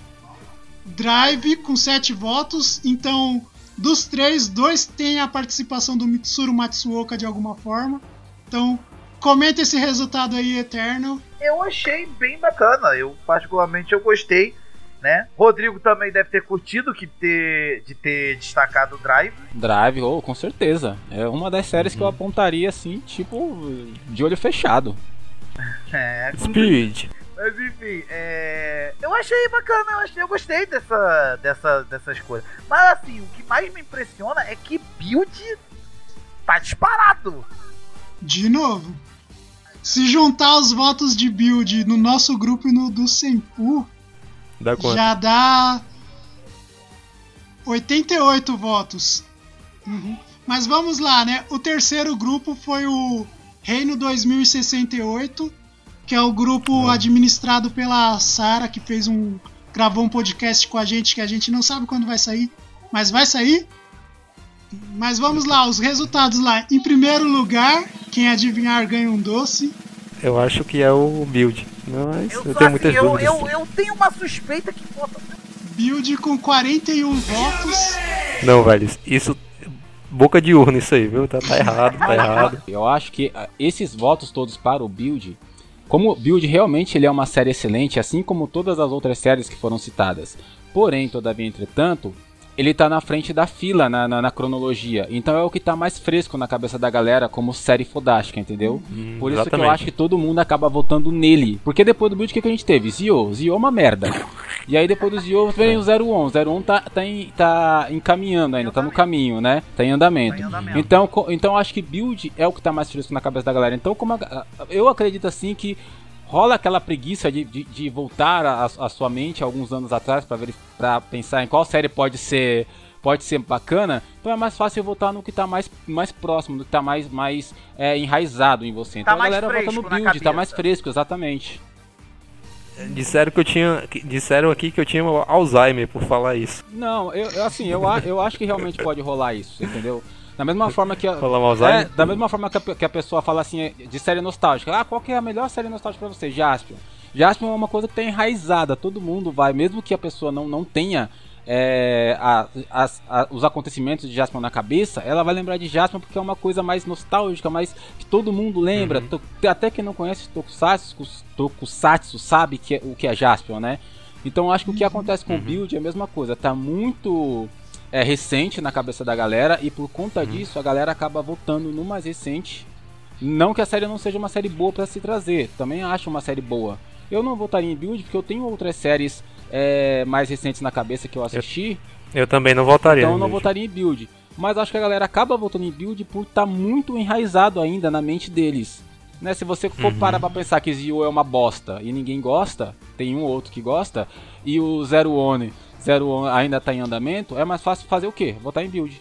Drive com 7 votos. Então, dos três, dois têm a participação do Mitsuru Matsuoka de alguma forma. Então, comenta esse resultado aí, Eternal. Eu achei bem bacana. Eu, particularmente, eu gostei. Né? Rodrigo também deve ter curtido que ter, de ter destacado o Drive. Drive, oh, com certeza. É uma das séries que eu apontaria assim, tipo, de olho fechado. É, Speed. Mas enfim, é... eu achei bacana, eu, achei, eu gostei dessa, dessa, dessas coisas. Mas assim, o que mais me impressiona é que build tá disparado. De novo. Se juntar os votos de build no nosso grupo e no do Senpu, Dá quanto? já dá 88 votos. Uhum. Mas vamos lá, né? O terceiro grupo foi o Reino 2068, que é o grupo administrado pela Sara, que fez um gravou um podcast com a gente que a gente não sabe quando vai sair, mas vai sair. Mas vamos lá, os resultados lá. Em primeiro lugar, quem adivinhar ganha um doce. Eu acho que é o build. Mas eu, Eu, tenho muitas assim, eu, dúvidas. eu, eu tenho uma suspeita que falta. Build com 41 votos. Não, velho, isso. Boca de urna isso aí, viu? Tá, tá errado, tá errado. Eu acho que ah, esses votos todos para o Build, como o Build realmente ele é uma série excelente, assim como todas as outras séries que foram citadas. Porém, todavia, entretanto, ele tá na frente da fila na, na, na cronologia. Então é o que tá mais fresco na cabeça da galera como série fodástica, entendeu? Hum, Por isso que eu exatamente. acho que todo mundo acaba votando nele. Porque depois do Build, o que, que a gente teve? Zio. Zio é uma merda. E aí depois do Zio vem o 01. O 01 tá, tá, em- tá encaminhando ainda, tá no caminho, né? Tá em andamento. Tá em andamento. Então, então eu acho que build é o que tá mais fresco na cabeça da galera. Então, como a- eu acredito assim que rola aquela preguiça de, de, de voltar a, a sua mente alguns anos atrás para ver para pensar em qual série pode ser pode ser bacana, então é mais fácil voltar no que tá mais, mais próximo, no que tá mais, mais é, enraizado em você. Então a galera volta no build, tá mais fresco, exatamente. Disseram que eu tinha. Disseram aqui que eu tinha Alzheimer por falar isso. Não, eu, eu, assim, eu, eu acho que realmente pode rolar isso, entendeu? Da mesma forma que a, é, da mesma forma que a, que a pessoa fala assim de série nostálgica. Ah, qual que é a melhor série nostálgica pra você? Jaspion. Jaspion é uma coisa que tá enraizada, todo mundo vai, mesmo que a pessoa não, não tenha é, a- as- a- os acontecimentos de Jaspion na cabeça, ela vai lembrar de Jaspion porque é uma coisa mais nostálgica, mais que todo mundo lembra. To- até quem não conhece Tokusatsu, Tokusatsu sabe que é- o que é Jaspion, né? Então acho que o que acontece com o Build é a mesma coisa, tá muito é, recente na cabeça da galera e por conta disso a galera acaba votando no mais recente. Não que a série não seja uma série boa pra se trazer, também acho uma série boa. Eu não votaria em Build porque eu tenho outras séries é, mais recentes na cabeça que eu assisti, Eu também não votaria. então eu não votaria em Build. Mas acho que a galera acaba votando em Build por estar muito enraizado ainda na mente deles. Né, se você for Uhum. parar pra pensar que Zio é uma bosta e ninguém gosta, tem um ou outro que gosta, e o Zero One, Zero One ainda tá em andamento, é mais fácil fazer o quê? Votar em Build.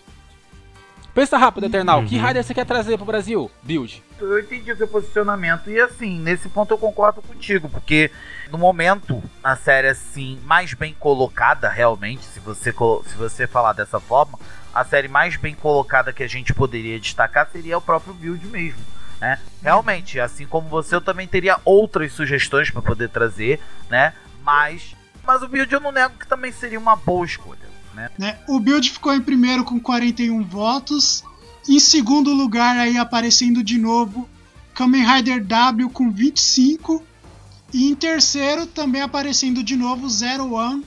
Pensa rápido, Eternal. Que Uhum. Rider você quer trazer pro Brasil? Build. Eu entendi o seu posicionamento e assim, nesse ponto eu concordo contigo, porque no momento a série assim mais bem colocada realmente, se você se você falar dessa forma, a série mais bem colocada que a gente poderia destacar seria o próprio Build mesmo, né? Realmente, assim como você, eu também teria outras sugestões para poder trazer, né? Mas mas o Build eu não nego que também seria uma boa escolha, né? né? O Build ficou em primeiro com 41 votos. Em segundo lugar, aí aparecendo de novo, Kamen Rider W com 25. E em terceiro, também aparecendo de novo, Zero One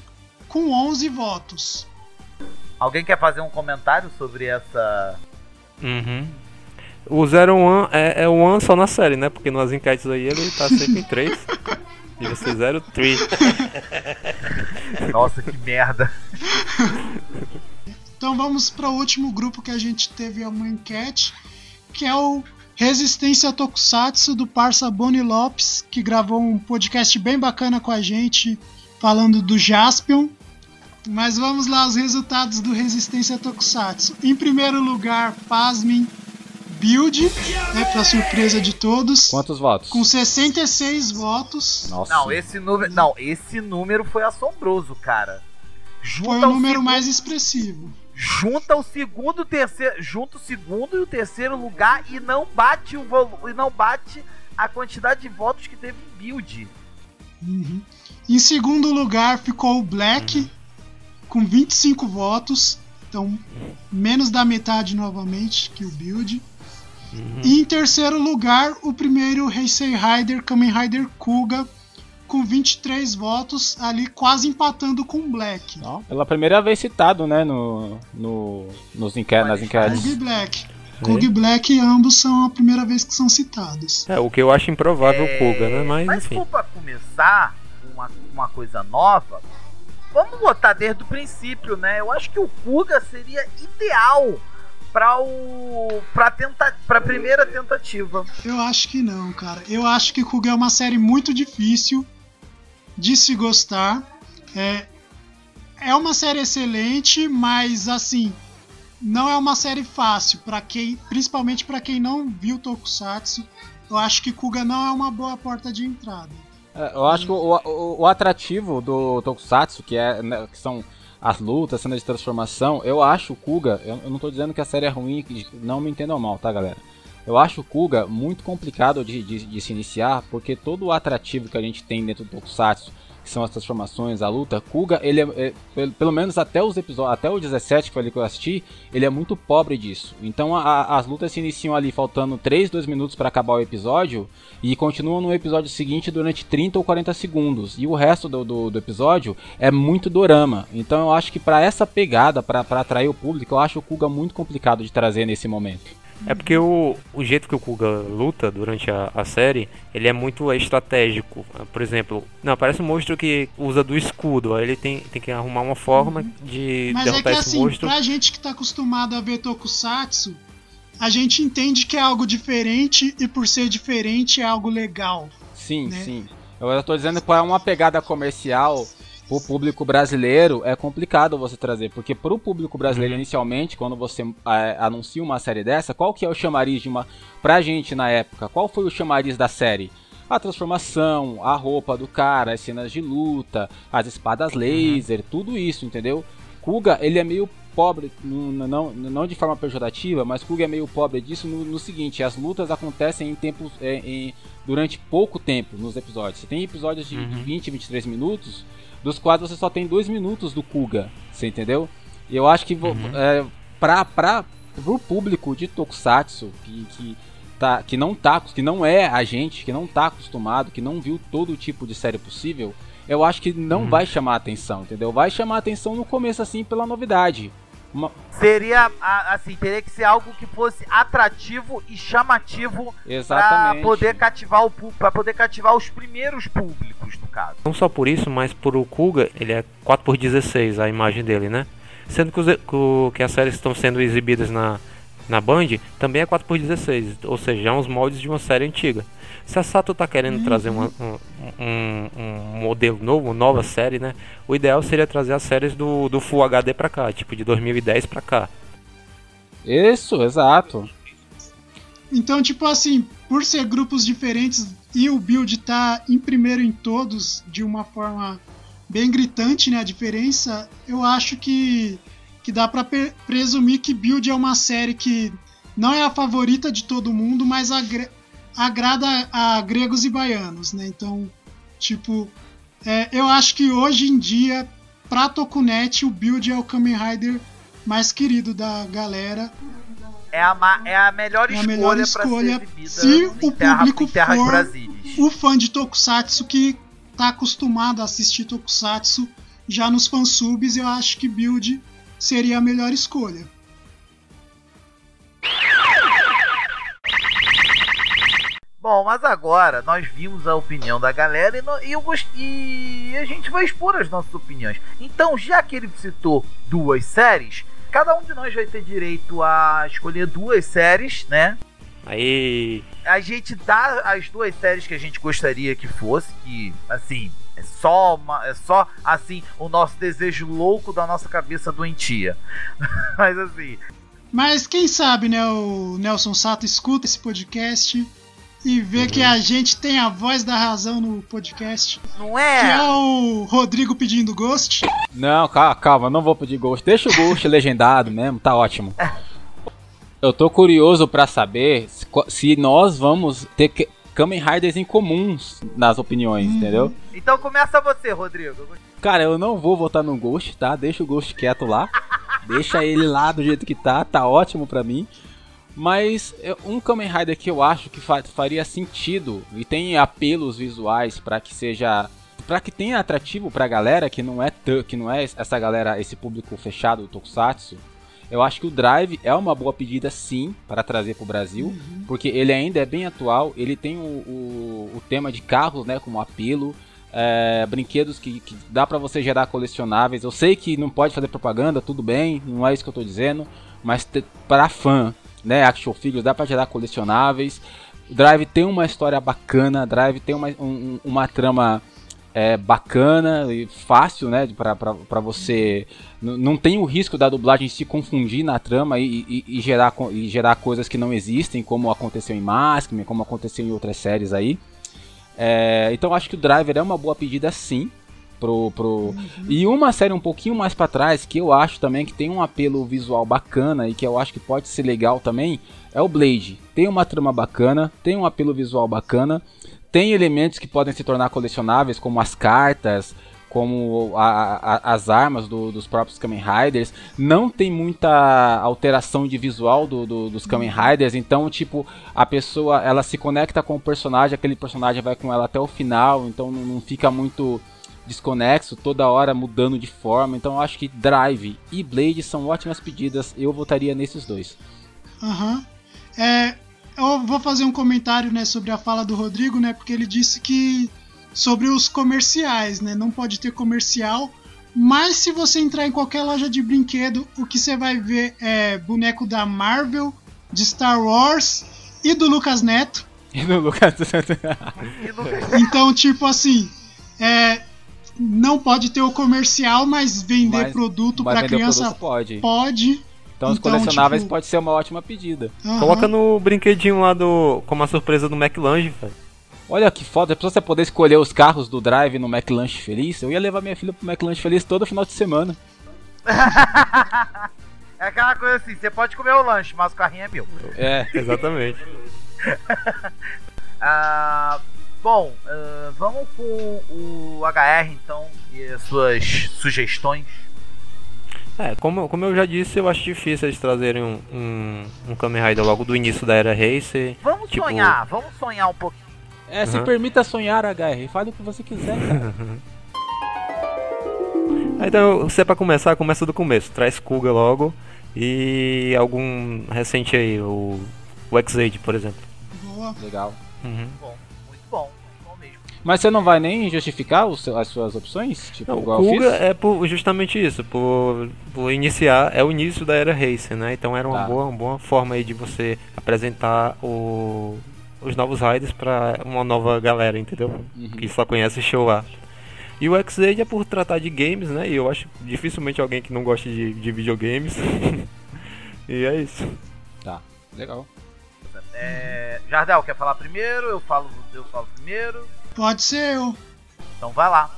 com 11 votos. Alguém quer fazer um comentário sobre essa Uhum. O Zero One é, é o One só na série, né? Porque nas enquetes aí ele tá sempre em 3. Devia ser 03. Nossa, que merda. Então vamos para o último grupo que a gente teve uma enquete, que é o Resistência Tokusatsu do Parça Boni Lopes, que gravou um podcast bem bacana com a gente falando do Jaspion. Mas vamos lá, os resultados do Resistência Tokusatsu. Em primeiro lugar, pasmem, Build, né, para surpresa de todos. Quantos votos? Com 66 votos. Nossa. Não, esse número, não, esse número foi assombroso, cara. Junta Foi o número segundo- mais expressivo. junta o segundo, o terceiro, junta o segundo e o terceiro lugar e não bate o e não bate a quantidade de votos que teve em build. Uhum. Em segundo lugar ficou o Black, com 25 votos. Então, menos da metade novamente que o Build. E em terceiro lugar, o primeiro Heisei Rider, Kamen Rider Kuga, com 23 votos, ali quase empatando com o Black. Não, pela primeira vez citado, né, no, no, nos enque nas enquetes. Kug e Black. Kug e Black, ambos são a primeira vez que são citados. É, o que eu acho improvável o Kuga, né? Mas, Mas se enfim. for pra começar uma, uma coisa nova, vamos botar desde o princípio, né? Eu acho que o Kuga seria ideal para o para tentar para primeira tentativa. Eu acho que não, cara. Eu acho que Kuga é uma série muito difícil de se gostar. É, é uma série excelente, mas assim, não é uma série fácil para quem, principalmente para quem não viu Tokusatsu. Eu acho que Kuga não é uma boa porta de entrada. É, eu acho que o, o, o atrativo do Tokusatsu, que, é, né, que são as lutas, cenas de transformação, eu acho o Kuga, eu, eu não tô dizendo que a série é ruim, não me entendam mal, tá galera? Eu acho o Kuga muito complicado de, de, de se iniciar, porque todo o atrativo que a gente tem dentro do Tokusatsu, que são as transformações, a luta, Kuga, ele é, é, pelo, menos até os episódios, até o 17 que foi ali que eu assisti, ele é muito pobre disso. Então a- as lutas se iniciam ali faltando 3, 2 minutos para acabar o episódio, e continuam no episódio seguinte durante 30 ou 40 segundos. E o resto do, do, do episódio é muito dorama. Então eu acho que para essa pegada, para atrair o público, eu acho o Kuga muito complicado de trazer nesse momento. É porque o, o jeito que o Kuga luta durante a, a série, ele é muito estratégico. Por exemplo, não, parece um monstro que usa do escudo. Aí ele tem, tem que arrumar uma forma de Mas é que derrotar esse assim, monstro. pra gente que tá acostumado a ver Tokusatsu, a gente entende que é algo diferente e por ser diferente é algo legal. Sim, Né? sim. Eu tô dizendo que para uma pegada comercial pro público brasileiro é complicado você trazer, porque pro público brasileiro inicialmente, quando você é, anuncia uma série dessa, qual que é o chamariz de uma pra gente na época? Qual foi o chamariz da série? A transformação, a roupa do cara, as cenas de luta, as espadas laser, tudo isso, entendeu? Kuga, ele é meio pobre, não, não, não de forma pejorativa, mas Kuga é meio pobre disso no, no seguinte, as lutas acontecem em tempos, é, em, durante pouco tempo nos episódios. Você tem episódios de Uhum. 20, 23 minutos, dos quais você só tem 2 minutos do Kuga, você entendeu? E eu acho que Uhum. é, pra, pra, pro público de Tokusatsu, que, que, tá, que, não tá, que não é a gente, que não tá acostumado, que não viu todo tipo de série possível, eu acho que não Uhum. vai chamar atenção, entendeu? Vai chamar atenção no começo assim pela novidade. Uma- Seria assim, teria que ser algo que fosse atrativo e chamativo Exatamente. poder cativar o para poder cativar os primeiros públicos, no caso. Não só por isso, mas por o Kuga, ele é 4x16 a imagem dele, né? Sendo que, os, que as séries estão sendo exibidas na, na Band também é 4x16, ou seja, é uns moldes de uma série antiga. Se a Sato tá querendo trazer uma- um, um- um modelo novo, uma nova série, né? O ideal seria trazer as séries do, do Full HD pra cá, tipo de 2010 pra cá. Isso, exato. Então, tipo assim, por ser grupos diferentes e o build tá em primeiro em todos de uma forma bem gritante, né, a diferença, eu acho que que dá pra pe- presumir que build é uma série que não é a favorita de todo mundo, mas agre- agrada a gregos e baianos, né? Então, tipo, é, eu acho que hoje em dia pra Tokunet o build é o Kamen Rider mais querido da galera É a, ma- é a melhor É a escolha melhor pra escolha ser exibida se o terra, público for o fã de Tokusatsu que tá acostumado a assistir Tokusatsu já nos fansubs, eu acho que Build seria a melhor escolha. Bom, mas agora nós vimos a opinião da galera e, no- e eu gost- e a gente vai expor as nossas opiniões. Então, já que ele citou duas séries, cada um de nós vai ter direito a escolher duas séries, né? Aí. A gente dá as duas séries que a gente gostaria que fosse, que assim, é só uma, é só assim o nosso desejo louco da nossa cabeça doentia. Mas assim, Mas quem sabe, né, o Nelson Sato escuta esse podcast e vê que a gente tem a voz da razão no podcast, não que é é? o Rodrigo pedindo Ghost. Não, calma, calma, não vou pedir Ghost. Deixa o Ghost legendado mesmo, tá ótimo. Eu tô curioso pra saber se, nós vamos ter que- Kamen Riders em comuns nas opiniões, entendeu? Então começa você, Rodrigo. Cara, eu não vou votar no Ghost, tá? Deixa o Ghost quieto lá. Deixa ele lá do jeito que tá, tá ótimo pra mim. Mas um Kamen Rider que eu acho que fa- faria sentido e tem apelos visuais pra que seja Pra que tenha atrativo pra galera que não é que não é essa galera, esse público fechado do Tokusatsu. Eu acho que o Drive é uma boa pedida sim para trazer pro Brasil, porque ele ainda é bem atual, ele tem o, o, o tema de carros, né, como apelo, é, brinquedos que, que dá pra você gerar colecionáveis. Eu sei que não pode fazer propaganda, tudo bem, não é isso que eu tô dizendo, mas para fã, né, action figures dá pra gerar colecionáveis. Drive tem uma história bacana, Drive tem uma, um- um- uma trama é, bacana e fácil, né, pra você... Não tem o risco da dublagem se confundir na trama e, e- e gerar, e gerar coisas que não existem, como aconteceu em Maskman, como aconteceu em outras séries aí. É, então acho que o Driver é uma boa pedida sim. Pro, pro... E uma série um pouquinho mais pra trás, que eu acho também que tem um apelo visual bacana e que eu acho que pode ser legal também, é o Blade. Tem uma trama bacana, tem um apelo visual bacana, tem elementos que podem se tornar colecionáveis, como as cartas, como a- a- as armas do- dos próprios Kamen Riders. Não tem muita alteração de visual do- do- dos Kamen Riders, então, tipo, a pessoa ela se conecta com o personagem, aquele personagem vai com ela até o final, então não, não fica muito desconexo, toda hora mudando de forma. Então eu acho que Drive e Blade são ótimas pedidas, eu votaria nesses dois. Aham. É, eu vou fazer um comentário né, sobre a fala do Rodrigo, né? Porque ele disse que sobre os comerciais, né? Não pode ter comercial. Mas se você entrar em qualquer loja de brinquedo, o que você vai ver é boneco da Marvel, de Star Wars e do Lucas Neto. E no Lucas. No- Então, tipo assim, é, não pode ter o comercial, mas vender Mas- produto Mas pra vender criança produto pode. pode. Então os Então, colecionáveis tipo- pode ser uma ótima pedida. Aham. Coloca no brinquedinho lá do. como a surpresa do McLange, velho. Olha que foda, pra você poder escolher os carros do Drive no McLanche Feliz, eu ia levar minha filha pro McLanche Feliz todo final de semana. é aquela coisa assim, você pode comer o lanche, mas o carrinho é meu. É. Exatamente. Ah, bom, ah, vamos com o HR então e as suas sugestões. É, como, como eu já disse, eu acho difícil eles trazerem um, um, um Kamen Rider logo do início da era Racer. Vamos Tipo- sonhar, vamos sonhar um pouquinho. É, se Uhum. permita sonhar, HR. Fale o que você quiser, cara. Então, se é pra começar, começa do começo. Traz Kuga logo. E algum recente aí, o, o X-Aid, por exemplo. Boa. Legal. Uhum. Bom. Mas você não vai nem justificar os seu- as suas opções? Tipo, Não, o igual eu Kuga é por, justamente isso, por, por iniciar, é o início da era Racer, né? Então era uma, Tá. boa, uma boa forma aí de você apresentar o, os novos riders pra uma nova galera, entendeu? Uhum. Que só conhece show lá. E o X-Aid é por tratar de games, né? E eu acho dificilmente alguém que não gosta de, de videogames. e é isso. Tá, legal. É, Jardel, quer falar primeiro? Eu falo, eu falo primeiro. Pode ser eu. Então vai lá.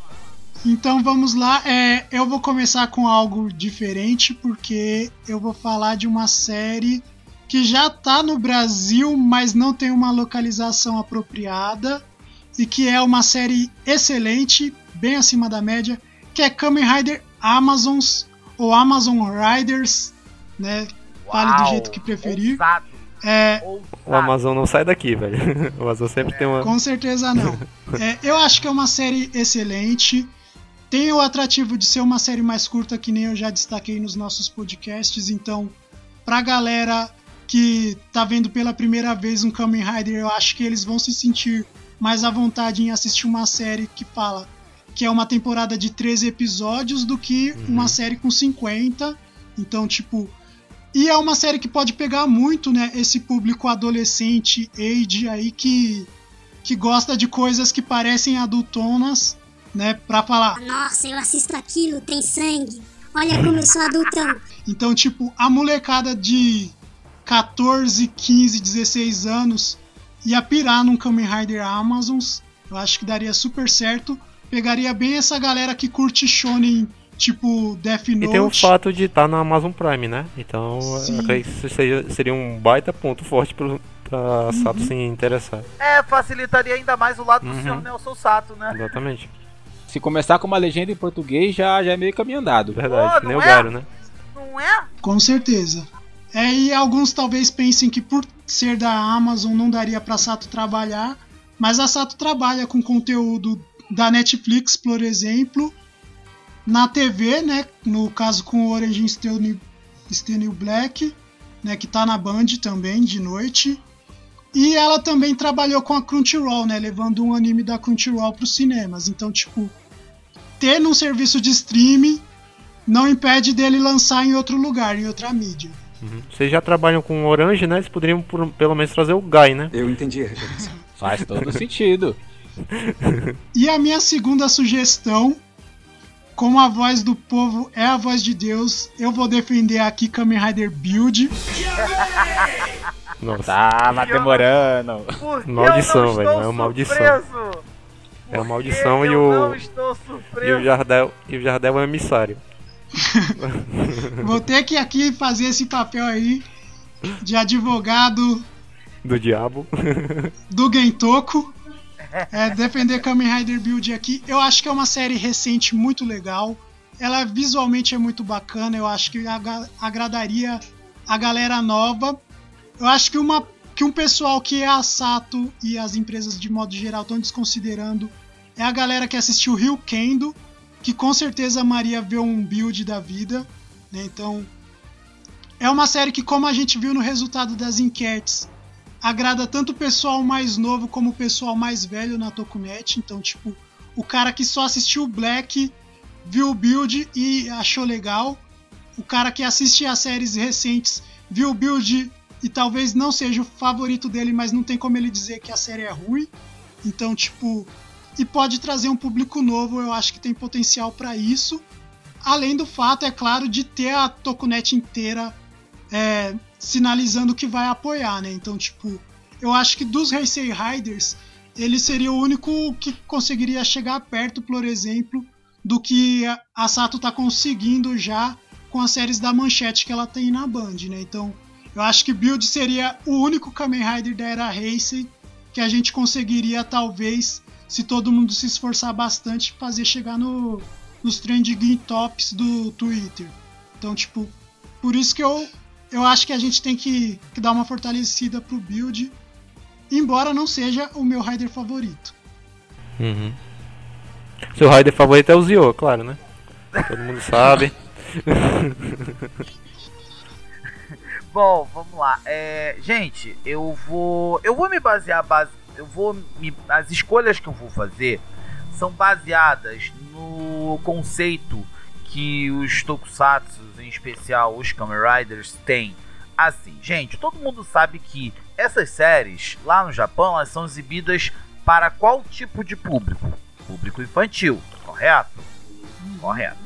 Então vamos lá. É, eu vou começar com algo diferente, porque eu vou falar de uma série que já tá no Brasil, mas não tem uma localização apropriada. E que é uma série excelente, bem acima da média, que é Kamen Rider Amazons ou Amazon Riders, né? Fale do jeito que preferir. Ousado, É. O Amazon não sai daqui, velho. O Amazon sempre tem uma. Com certeza não. É, eu acho que é uma série excelente. Tem o atrativo de ser uma série mais curta, que nem eu já destaquei nos nossos podcasts. Então, pra galera que tá vendo pela primeira vez um Kamen Rider, eu acho que eles vão se sentir mais à vontade em assistir uma série que fala que é uma temporada de 13 episódios do que Uhum. uma série com 50. Então, tipo. E é uma série que pode pegar muito, né? Esse público adolescente, age aí, que, que gosta de coisas que parecem adultonas, né? Pra falar. Nossa, eu assisto aquilo, tem sangue. Olha como eu sou adultão. Então, tipo, a molecada de 14, 15, 16 anos ia pirar num Kamen Rider Amazons. Eu acho que daria super certo. Pegaria bem essa galera que curte shonen, tipo Death E Note. tem o fato de estar na Amazon Prime, né? Então, Sim. acredito que isso seja, seria um baita ponto forte pro, pra Sato se interessar. É, facilitaria ainda mais o lado do Uhum. senhor Nelson Sato, né? Exatamente. Se começar com uma legenda em português, já, já é meio caminho andado. Verdade, Pô, nem não o é? Garo, né? Não é? Com certeza. É, e alguns talvez pensem que por ser da Amazon não daria pra Sato trabalhar, mas a Sato trabalha com conteúdo da Netflix, por exemplo, na TV, né? No caso com o the New Black, né? Que tá na Band também de noite. E ela também trabalhou com a Crunchyroll, né? Levando um anime da Crunchyroll pros cinemas. Então, tipo, ter num serviço de streaming não impede dele lançar em outro lugar, em outra mídia. Uhum. Vocês já trabalham com Orange, né? Vocês poderiam por- pelo menos trazer o Guy, né? Eu entendi a referência. Faz todo sentido. E a minha segunda sugestão, como a voz do povo é a voz de Deus, eu vou defender aqui Kamen Rider Build. Nossa, Tava demorando. Por que Maldição, velho, é uma maldição. surpreso? É uma maldição e eu o- não estou e o Jardel, e o Jardel é emissário. Vou ter que aqui fazer esse papel aí de advogado Do diabo. do Gentoku. É, defender Kamen Rider Build aqui. Eu acho que é uma série recente muito legal. Ela visualmente é muito bacana. Eu acho que aga- agradaria a galera nova. Eu acho que, uma, que um pessoal que é a Sato e as empresas de modo geral estão desconsiderando é a galera que assistiu Rio Kendo, que com certeza a Maria vê um build da vida. né? Então, é uma série que, como a gente viu no resultado das enquetes, agrada tanto o pessoal mais novo como o pessoal mais velho na Tokunet. Então, tipo, o cara que só assistiu o Black viu o build e achou legal. O cara que assiste as séries recentes viu o build e talvez não seja o favorito dele, mas não tem como ele dizer que a série é ruim. Então, tipo, e pode trazer um público novo, eu acho que tem potencial para isso. Além do fato, é claro, de ter a Tokunet inteira é, sinalizando que vai apoiar, né? Então, tipo, eu acho que dos Heisei Riders, ele seria o único que conseguiria chegar perto, por exemplo, do que a- Sato tá conseguindo já com as séries da Manchete que ela tem na Band, né? Então, eu acho que Build seria o único Kamen Rider da era Heisei que a gente conseguiria, talvez, se todo mundo se esforçar bastante, fazer chegar no, nos trending tops do Twitter. Então, tipo, por isso que eu, eu acho que a gente tem que, que dar uma fortalecida pro build, embora não seja o meu rider favorito. Uhum. Seu rider favorito é o Zio, claro, né? Todo mundo sabe. Bom, vamos lá. É, gente, eu vou. Eu vou me basear. Base, eu vou. Me, as escolhas que eu vou fazer são baseadas no conceito que os Tokusatsu, em especial os Kamen Riders, têm. Assim, gente, todo mundo sabe que essas séries lá no Japão elas são exibidas para qual tipo de público? Público infantil, correto? Correto.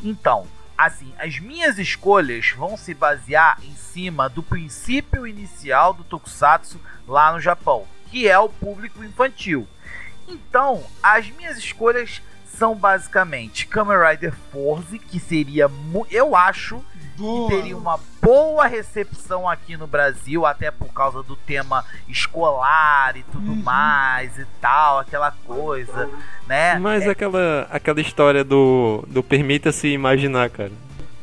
Então, assim, as minhas escolhas vão se basear em cima do princípio inicial do Tokusatsu lá no Japão, que é o público infantil. Então, as minhas escolhas são basicamente Kamen Rider Force, que seria, eu acho, Boa. que teria uma boa recepção aqui no Brasil, até por causa do tema escolar e tudo Uhum. mais e tal, aquela coisa, né? Mas aquela, aquela história do, do permita-se imaginar, cara.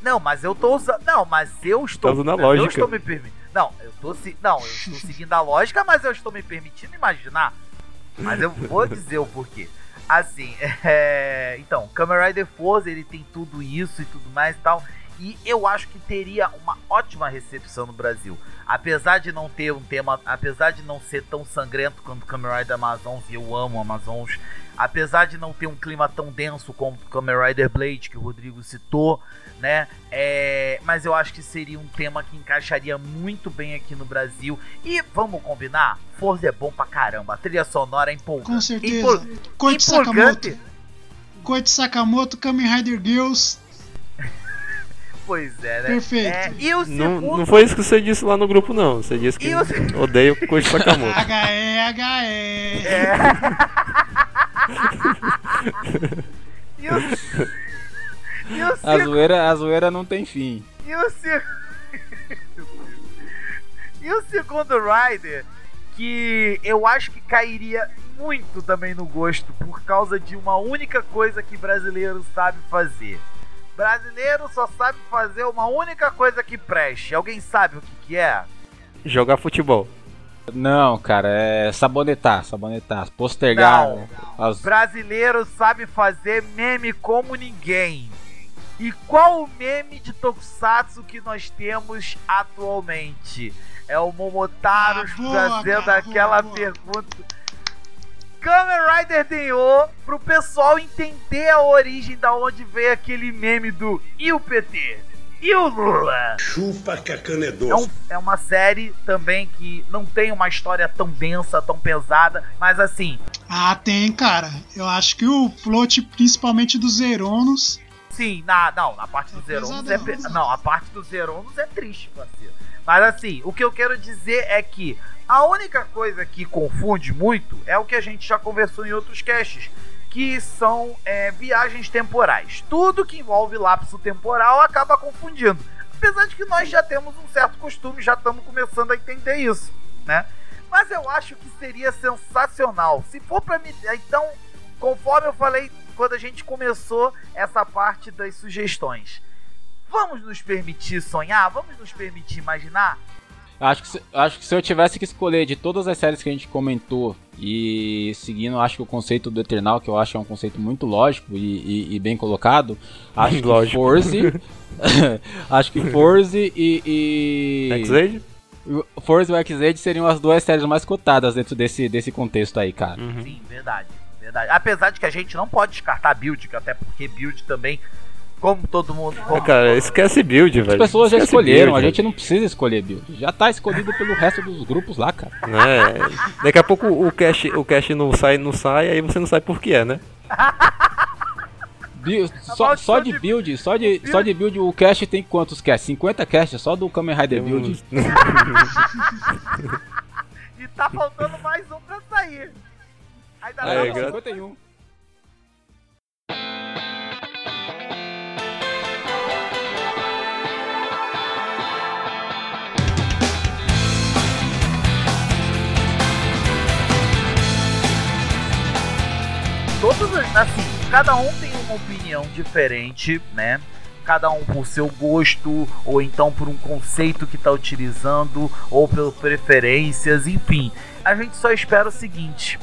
Não, mas eu tô usando. Não, mas eu estou. Tá usando a Eu lógica. estou me permitindo. Não, eu tô se... Não, eu estou seguindo a lógica, mas eu estou me permitindo imaginar. Mas eu vou dizer o porquê. Assim, é... então, Kamen Rider Force, ele tem tudo isso e tudo mais e tal. E eu acho que teria uma ótima recepção no Brasil. Apesar de não ter um tema, apesar de não ser tão sangrento quanto Kamen Rider Amazons, e eu amo Amazons, apesar de não ter um clima tão denso como Kamen Rider Blade, que o Rodrigo citou, né? É, mas eu acho que seria um tema que encaixaria muito bem aqui no Brasil. E vamos combinar? Forza é bom pra caramba. A trilha sonora é empolgante. Com certeza. Empol- Koichi. Sakamoto. Koichi Sakamoto, Kamen Rider Girls. Pois é, né? Perfeito. É, e o Não, segundo. não foi isso que você disse lá no grupo, não. Você disse que E odeia o Koichi Sakamoto. HE, HE. É. e o, e o A zoeira, a zoeira não tem fim. E o, e o segundo Rider, que eu acho que cairia muito também no gosto, por causa de uma única coisa que brasileiro sabe fazer. Brasileiro só sabe fazer uma única coisa que preste. Alguém sabe o que, que é? Jogar futebol. Não, cara, é sabonetar, sabonetar, postergar Não. as Brasileiro sabe fazer meme como ninguém. E qual o meme de Tokusatsu que nós temos atualmente? É o Momotaro Ah, boa, fazendo cara, aquela boa, boa. pergunta. Kamen Rider Denho pro pessoal entender a origem da onde veio aquele meme do e o PT? E o Lula? Chupa que a cana é É, doce. um- é uma série também que não tem uma história tão densa, tão pesada, mas assim, Ah, tem, cara. Eu acho que o plot, principalmente dos Zeronos, Sim, na, não, na parte dos Zeronos é. pe- Não, a parte dos Zeronos é triste, parceiro. Mas assim, o que eu quero dizer é que a única coisa que confunde muito é o que a gente já conversou em outros casts, que são é, viagens temporais. Tudo que envolve lapso temporal acaba confundindo. Apesar de que nós já temos um certo costume, já estamos começando a entender isso, né? Mas eu acho que seria sensacional. Se for pra mim. Então, conforme eu falei quando a gente começou essa parte das sugestões. Vamos nos permitir sonhar? Vamos nos permitir imaginar? Acho que, se, acho que se eu tivesse que escolher de todas as séries que a gente comentou e seguindo, acho que o conceito do Eternal, que eu acho que é um conceito muito lógico e, e- e bem colocado, acho que Lógico. Force, acho que Force e, e X-Aid? o Force e o X-Aid seriam as duas séries mais cotadas dentro desse, desse contexto aí, cara. Uhum. Sim, verdade. Verdade. Apesar de que a gente não pode descartar build, até porque build também, como todo mundo. Como Ah, cara, esquece build, As velho. pessoas já Esquece escolheram, build, a gente não precisa escolher build. Já tá escolhido pelo resto dos grupos lá, cara. né? Daqui a pouco o cache, o cache não sai, não sai, aí você não sabe por que é, né? Build- só, só de build, só de, só de build, o cast tem quantos casts? 50 casts só do Kamen Rider Build. E tá faltando mais um pra sair. Ainda É, não, gra- 51. todos assim, cada um tem uma opinião diferente, né? Cada um por seu gosto, ou então por um conceito que tá utilizando, ou por preferências, enfim. A gente só espera o seguinte: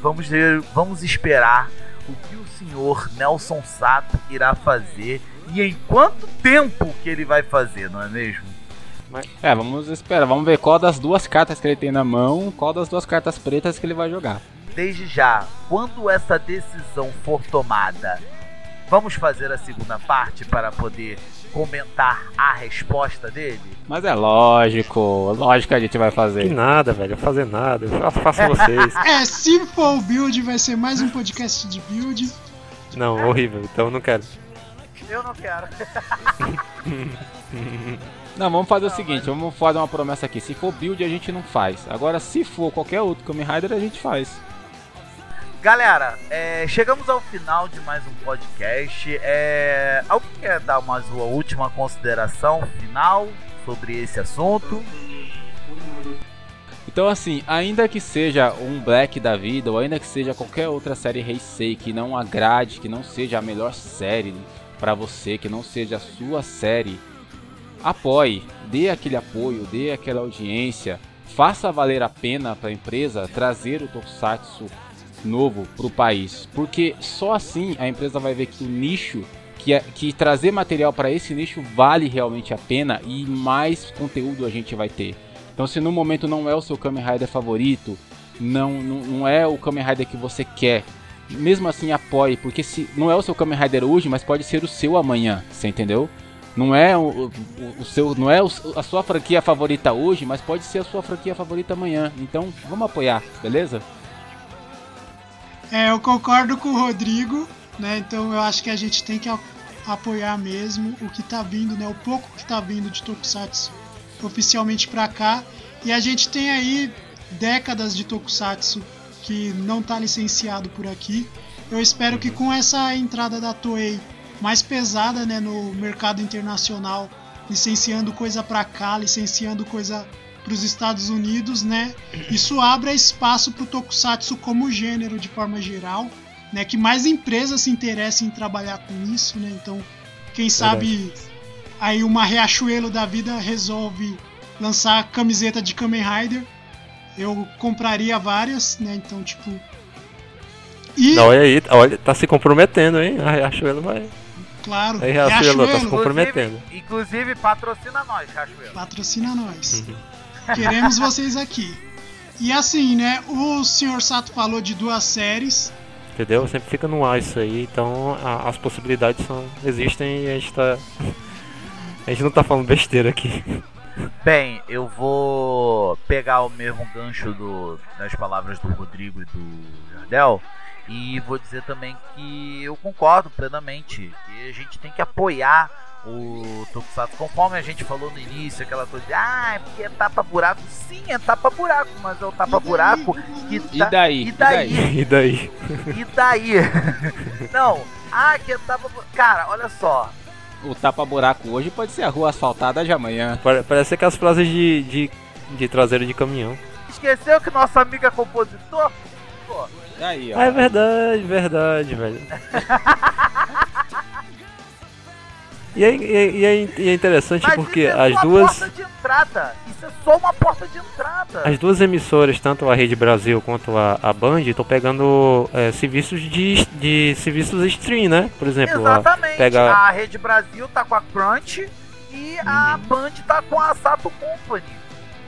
vamos ver, vamos esperar o que o senhor Nelson Sato irá fazer e em quanto tempo que ele vai fazer, não é mesmo? É, vamos esperar, vamos ver qual das duas cartas que ele tem na mão, qual das duas cartas pretas que ele vai jogar. Desde já, quando essa decisão for tomada, vamos fazer a segunda parte para poder comentar a resposta dele? Mas é lógico, lógico que a gente vai Que fazer. nada, velho. Fazer nada. Eu faço, faço vocês. É, se for o build, vai ser mais um podcast de build. Não, horrível. Então eu não quero. Eu não quero. Não, vamos fazer o seguinte, vamos fazer uma promessa aqui. Se for build, a gente não faz. Agora, se for qualquer outro Kamen Rider, a gente faz. Galera, é, chegamos ao final de mais um podcast. É, alguém quer dar uma sua última consideração final sobre esse assunto? Então, assim, ainda que seja um Black da vida, ou ainda que seja qualquer outra série Heisei que não agrade, que não seja a melhor série pra você, que não seja a sua série, apoie, dê aquele apoio, dê aquela audiência, faça valer a pena para a empresa trazer o Tokusatsu novo pro país, porque só assim a empresa vai ver que o nicho que que, é, que trazer material para esse nicho vale realmente a pena e mais conteúdo a gente vai ter. Então, se no momento não é o seu Kamen Rider favorito, não, não, não é o Kamen Rider que você quer, mesmo assim apoie, porque se não é o seu Kamen Rider hoje, mas pode ser o seu amanhã, você entendeu? Não é o, o, o seu, não é o, a sua franquia favorita hoje, mas pode ser a sua franquia favorita amanhã. Então, vamos apoiar, beleza? É, eu concordo com o Rodrigo, né? Então eu acho que a gente tem que apoiar mesmo o que tá vindo, né? O pouco que tá vindo de Tokusatsu oficialmente para cá. E a gente tem aí décadas de Tokusatsu que não está licenciado por aqui. Eu espero que com essa entrada da Toei mais pesada né, no mercado internacional, licenciando coisa para cá, licenciando coisa para os Estados Unidos, né? Isso abra espaço para o Tokusatsu como gênero de forma geral, né? Que mais empresas se interessem em trabalhar com isso, né? Então, quem sabe Aí uma Riachuelo da vida resolve lançar camiseta de Kamen Rider. Eu compraria várias, né? Então, tipo. E... Não, olha aí, olha, tá se comprometendo, hein? A Riachuelo vai. Claro, aí, Riachuelo, Riachuelo. tá se comprometendo. Inclusive, inclusive patrocina nós, Riachuelo. Patrocina nós. Uhum. Queremos vocês aqui. E assim, né? O Sr. Sato falou de duas séries. Entendeu? Sempre fica no ar isso aí, então a, as possibilidades são, existem e a gente tá a gente não tá falando besteira aqui. Bem, eu vou pegar o mesmo gancho do, das palavras do Rodrigo e do Jardel e vou dizer também que eu concordo plenamente que a gente tem que apoiar o Tokusatsu, conforme a gente falou no início, aquela coisa de ah, é porque é tapa-buraco. Sim, é tapa-buraco, mas é o tapa-buraco que tá... E daí? E daí? E daí? E daí? Não, ah, que é tapa-buraco. Cara, olha só, o tapa-buraco hoje pode ser a rua asfaltada de amanhã. Parece aquelas frases de, de, de traseiro de caminhão. Esqueceu que nosso amigo é compositor? Pô. Aí, ó. Ah, é verdade, verdade, velho. E é, e é, e é interessante Mas porque é as duas. Porta de entrada. Isso é só uma porta de entrada. As duas emissoras, tanto a Rede Brasil quanto a, a Band, estão pegando é, serviços de, de serviços stream, né? Por exemplo, Exatamente. A, pega... a Rede Brasil tá com a Crunch e uhum. a Band tá com a Sato Company.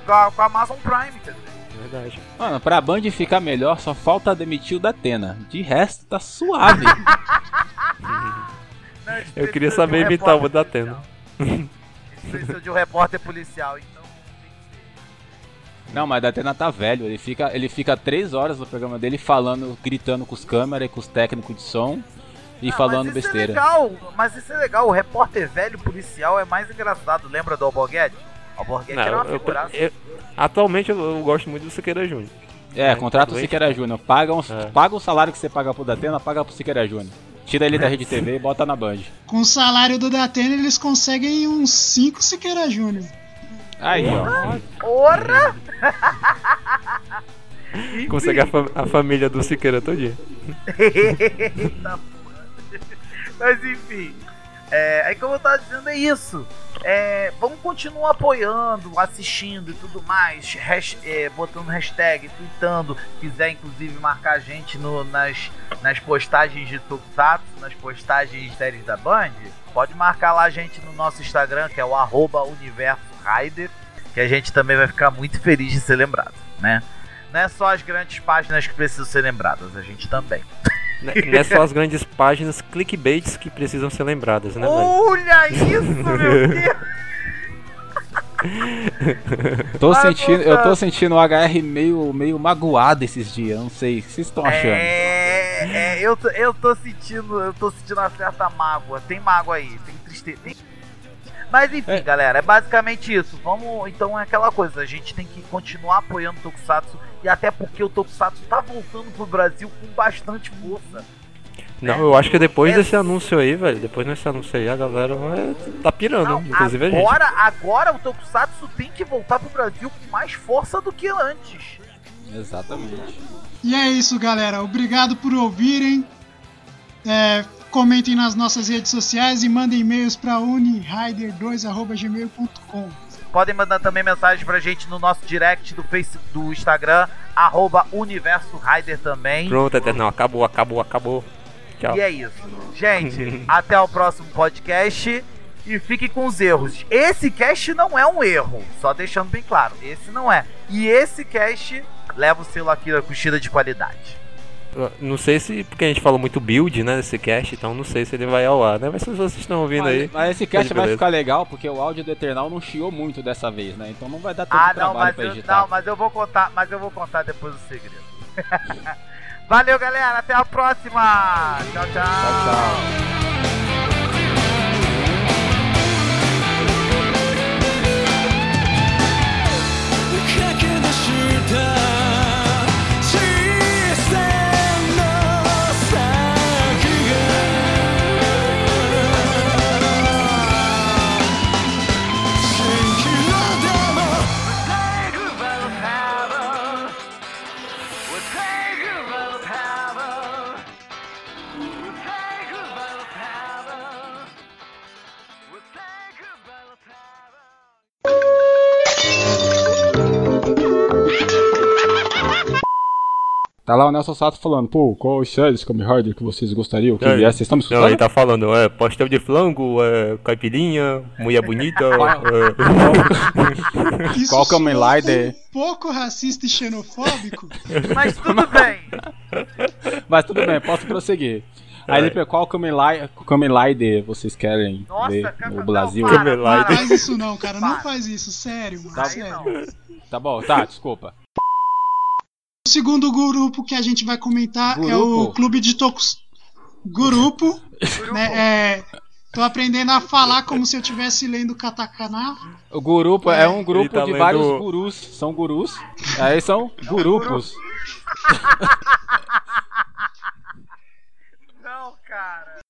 Com a, com a Amazon Prime, dizer. Verdade. Mano, pra Band ficar melhor, só falta demitir o da Atena. De resto, tá suave. Eu queria saber um imitar o da Atena. Precisa de um repórter policial, então. Não, mas da Atena tá velho. Ele fica, ele fica três horas no programa dele falando, gritando com os câmeras e com os técnicos de som e ah, falando mas besteira. É legal, mas isso é legal. O repórter velho policial é mais engraçado. Lembra do Alborguete? Alborguete era uma figuraça. Eu, eu, atualmente eu, eu, gosto muito do Siqueira Júnior. É, contrata o Siqueira Júnior. Paga, um, é. paga o salário que você paga pro Datena, paga pro Siqueira Júnior. Tira ele da Rede TV e bota na Band. Com o salário do Datena, eles conseguem uns 5 Siqueira Júnior. Aí, ó. Porra! Consegue a, fa a, família do Siqueira todinha. Mas enfim. É, aí como eu tava dizendo, é isso. É, vamos continuar apoiando, assistindo e tudo mais, é, botando hashtag, tweetando, quiser inclusive marcar a gente no, nas, nas postagens de Tokusatsu, nas postagens de séries da Band, pode marcar lá a gente no nosso Instagram, que é o arroba Universo Rider, que a gente também vai ficar muito feliz de ser lembrado, né? Não é só as grandes páginas que precisam ser lembradas, a gente também. Não é só as grandes páginas clickbaits que precisam ser lembradas, né, Olha isso, meu Deus! tô sentindo, eu tô sentindo o HR meio, meio magoado esses dias, não sei, o que vocês estão achando? É, é eu, tô, eu tô sentindo, eu tô sentindo uma certa mágoa, tem mágoa aí, tem tristeza, tem... Mas enfim, é. galera, é basicamente isso. Vamos, então é aquela coisa, a gente tem que continuar apoiando o Tokusatsu e até porque o Tokusatsu tá voltando pro Brasil com bastante força. Não, eu acho que depois é... desse anúncio aí, velho, depois desse anúncio aí, a galera vai tá pirando, Não, inclusive agora, a gente. Agora o Tokusatsu tem que voltar pro Brasil com mais força do que antes. Exatamente. E é isso, galera. Obrigado por ouvirem. É, comentem nas nossas redes sociais e mandem e-mails para unirider2.gmail.com. Podem mandar também mensagem pra gente no nosso direct do Facebook, do Instagram, arroba Universo Rider também. Pronto, Eternal, acabou, acabou, acabou. Tchau. E é isso. Gente, até o próximo podcast. E fique com os erros. Esse cast não é um erro. Só deixando bem claro. Esse não é. E esse cast leva o selo aqui da curtida de qualidade. Não sei se. Porque a gente falou muito build, né? Nesse cast, então não sei se ele vai ao ar, né? Mas se vocês estão ouvindo Mas, aí. mas esse cast vai beleza. ficar legal porque o áudio do Eternal não chiou muito dessa vez, né? Então não vai dar tanto Ah, não, trabalho mas pra eu, editar. não, mas eu vou contar, mas eu vou contar depois o segredo. Valeu, galera, até a próxima. Tchau, tchau. Tchau, tchau. Tá lá o Nelson Sato falando, pô, qual os séries Kamen Rider que vocês gostariam que É. viesse? Vocês estão me Não, escutando? ele tá falando, é, pastel de flango, é, caipirinha, mulher bonita, é, Qual Kamen soou Rider? Um pouco racista e xenofóbico. Mas tudo bem. Mas tudo bem, posso prosseguir. Aí ele qual Kamen Rider, vocês querem Nossa, ver cara, no não, Brasil? para, Kamen para. Rider. Não faz isso não, cara. Não Para. faz isso. Sério, mano. Tá sério. não. Tá bom, tá, desculpa. O segundo grupo que a gente vai comentar é Grupo? o Clube de Tokus. Grupo. né, é, tô aprendendo a falar como se eu estivesse lendo katakana. O grupo é um grupo tá de lendo- vários gurus, são gurus. Aí são grupos. Não, cara.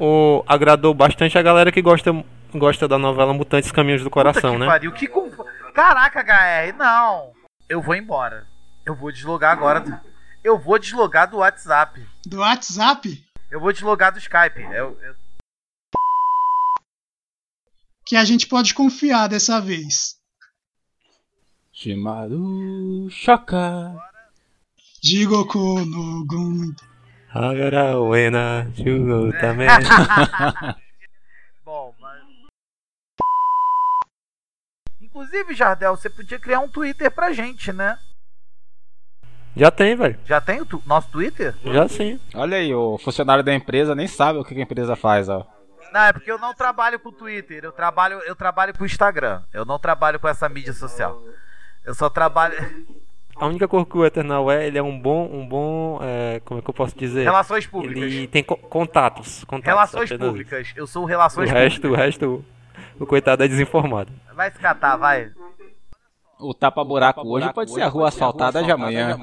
o, agradou bastante a galera que gosta, gosta da novela Mutantes Caminhos do Puta Coração, que né? pariu, que conf... Caraca, HR, não. Eu vou embora. Eu vou deslogar agora. do- Eu vou deslogar do WhatsApp. Do WhatsApp. Eu vou deslogar do Skype. Eu, eu- Que a gente pode confiar dessa vez. Shimaru Shaka. Jigoku no Gun. Agora uena, jugo também. Bom, mas. Inclusive, Jardel, você podia criar um Twitter pra gente, né? Já tem, velho. Já tem o tu- nosso Twitter? Já sim. Olha aí, o funcionário da empresa nem sabe o que a empresa faz, ó. Não, é porque eu não trabalho com o Twitter. Eu trabalho, eu trabalho com o Instagram. Eu não trabalho com essa mídia social. Eu só trabalho. A única coisa que o Eternal é, ele é um bom, um bom, é, como é que eu posso dizer? Relações públicas. Ele tem co- contatos, contatos. Relações públicas. Eu sou isso. O Relações resto, o Públicas. resto, o coitado é desinformado. Vai se catar, vai. O tapa-buraco hoje pode ser a rua asfaltada de amanhã.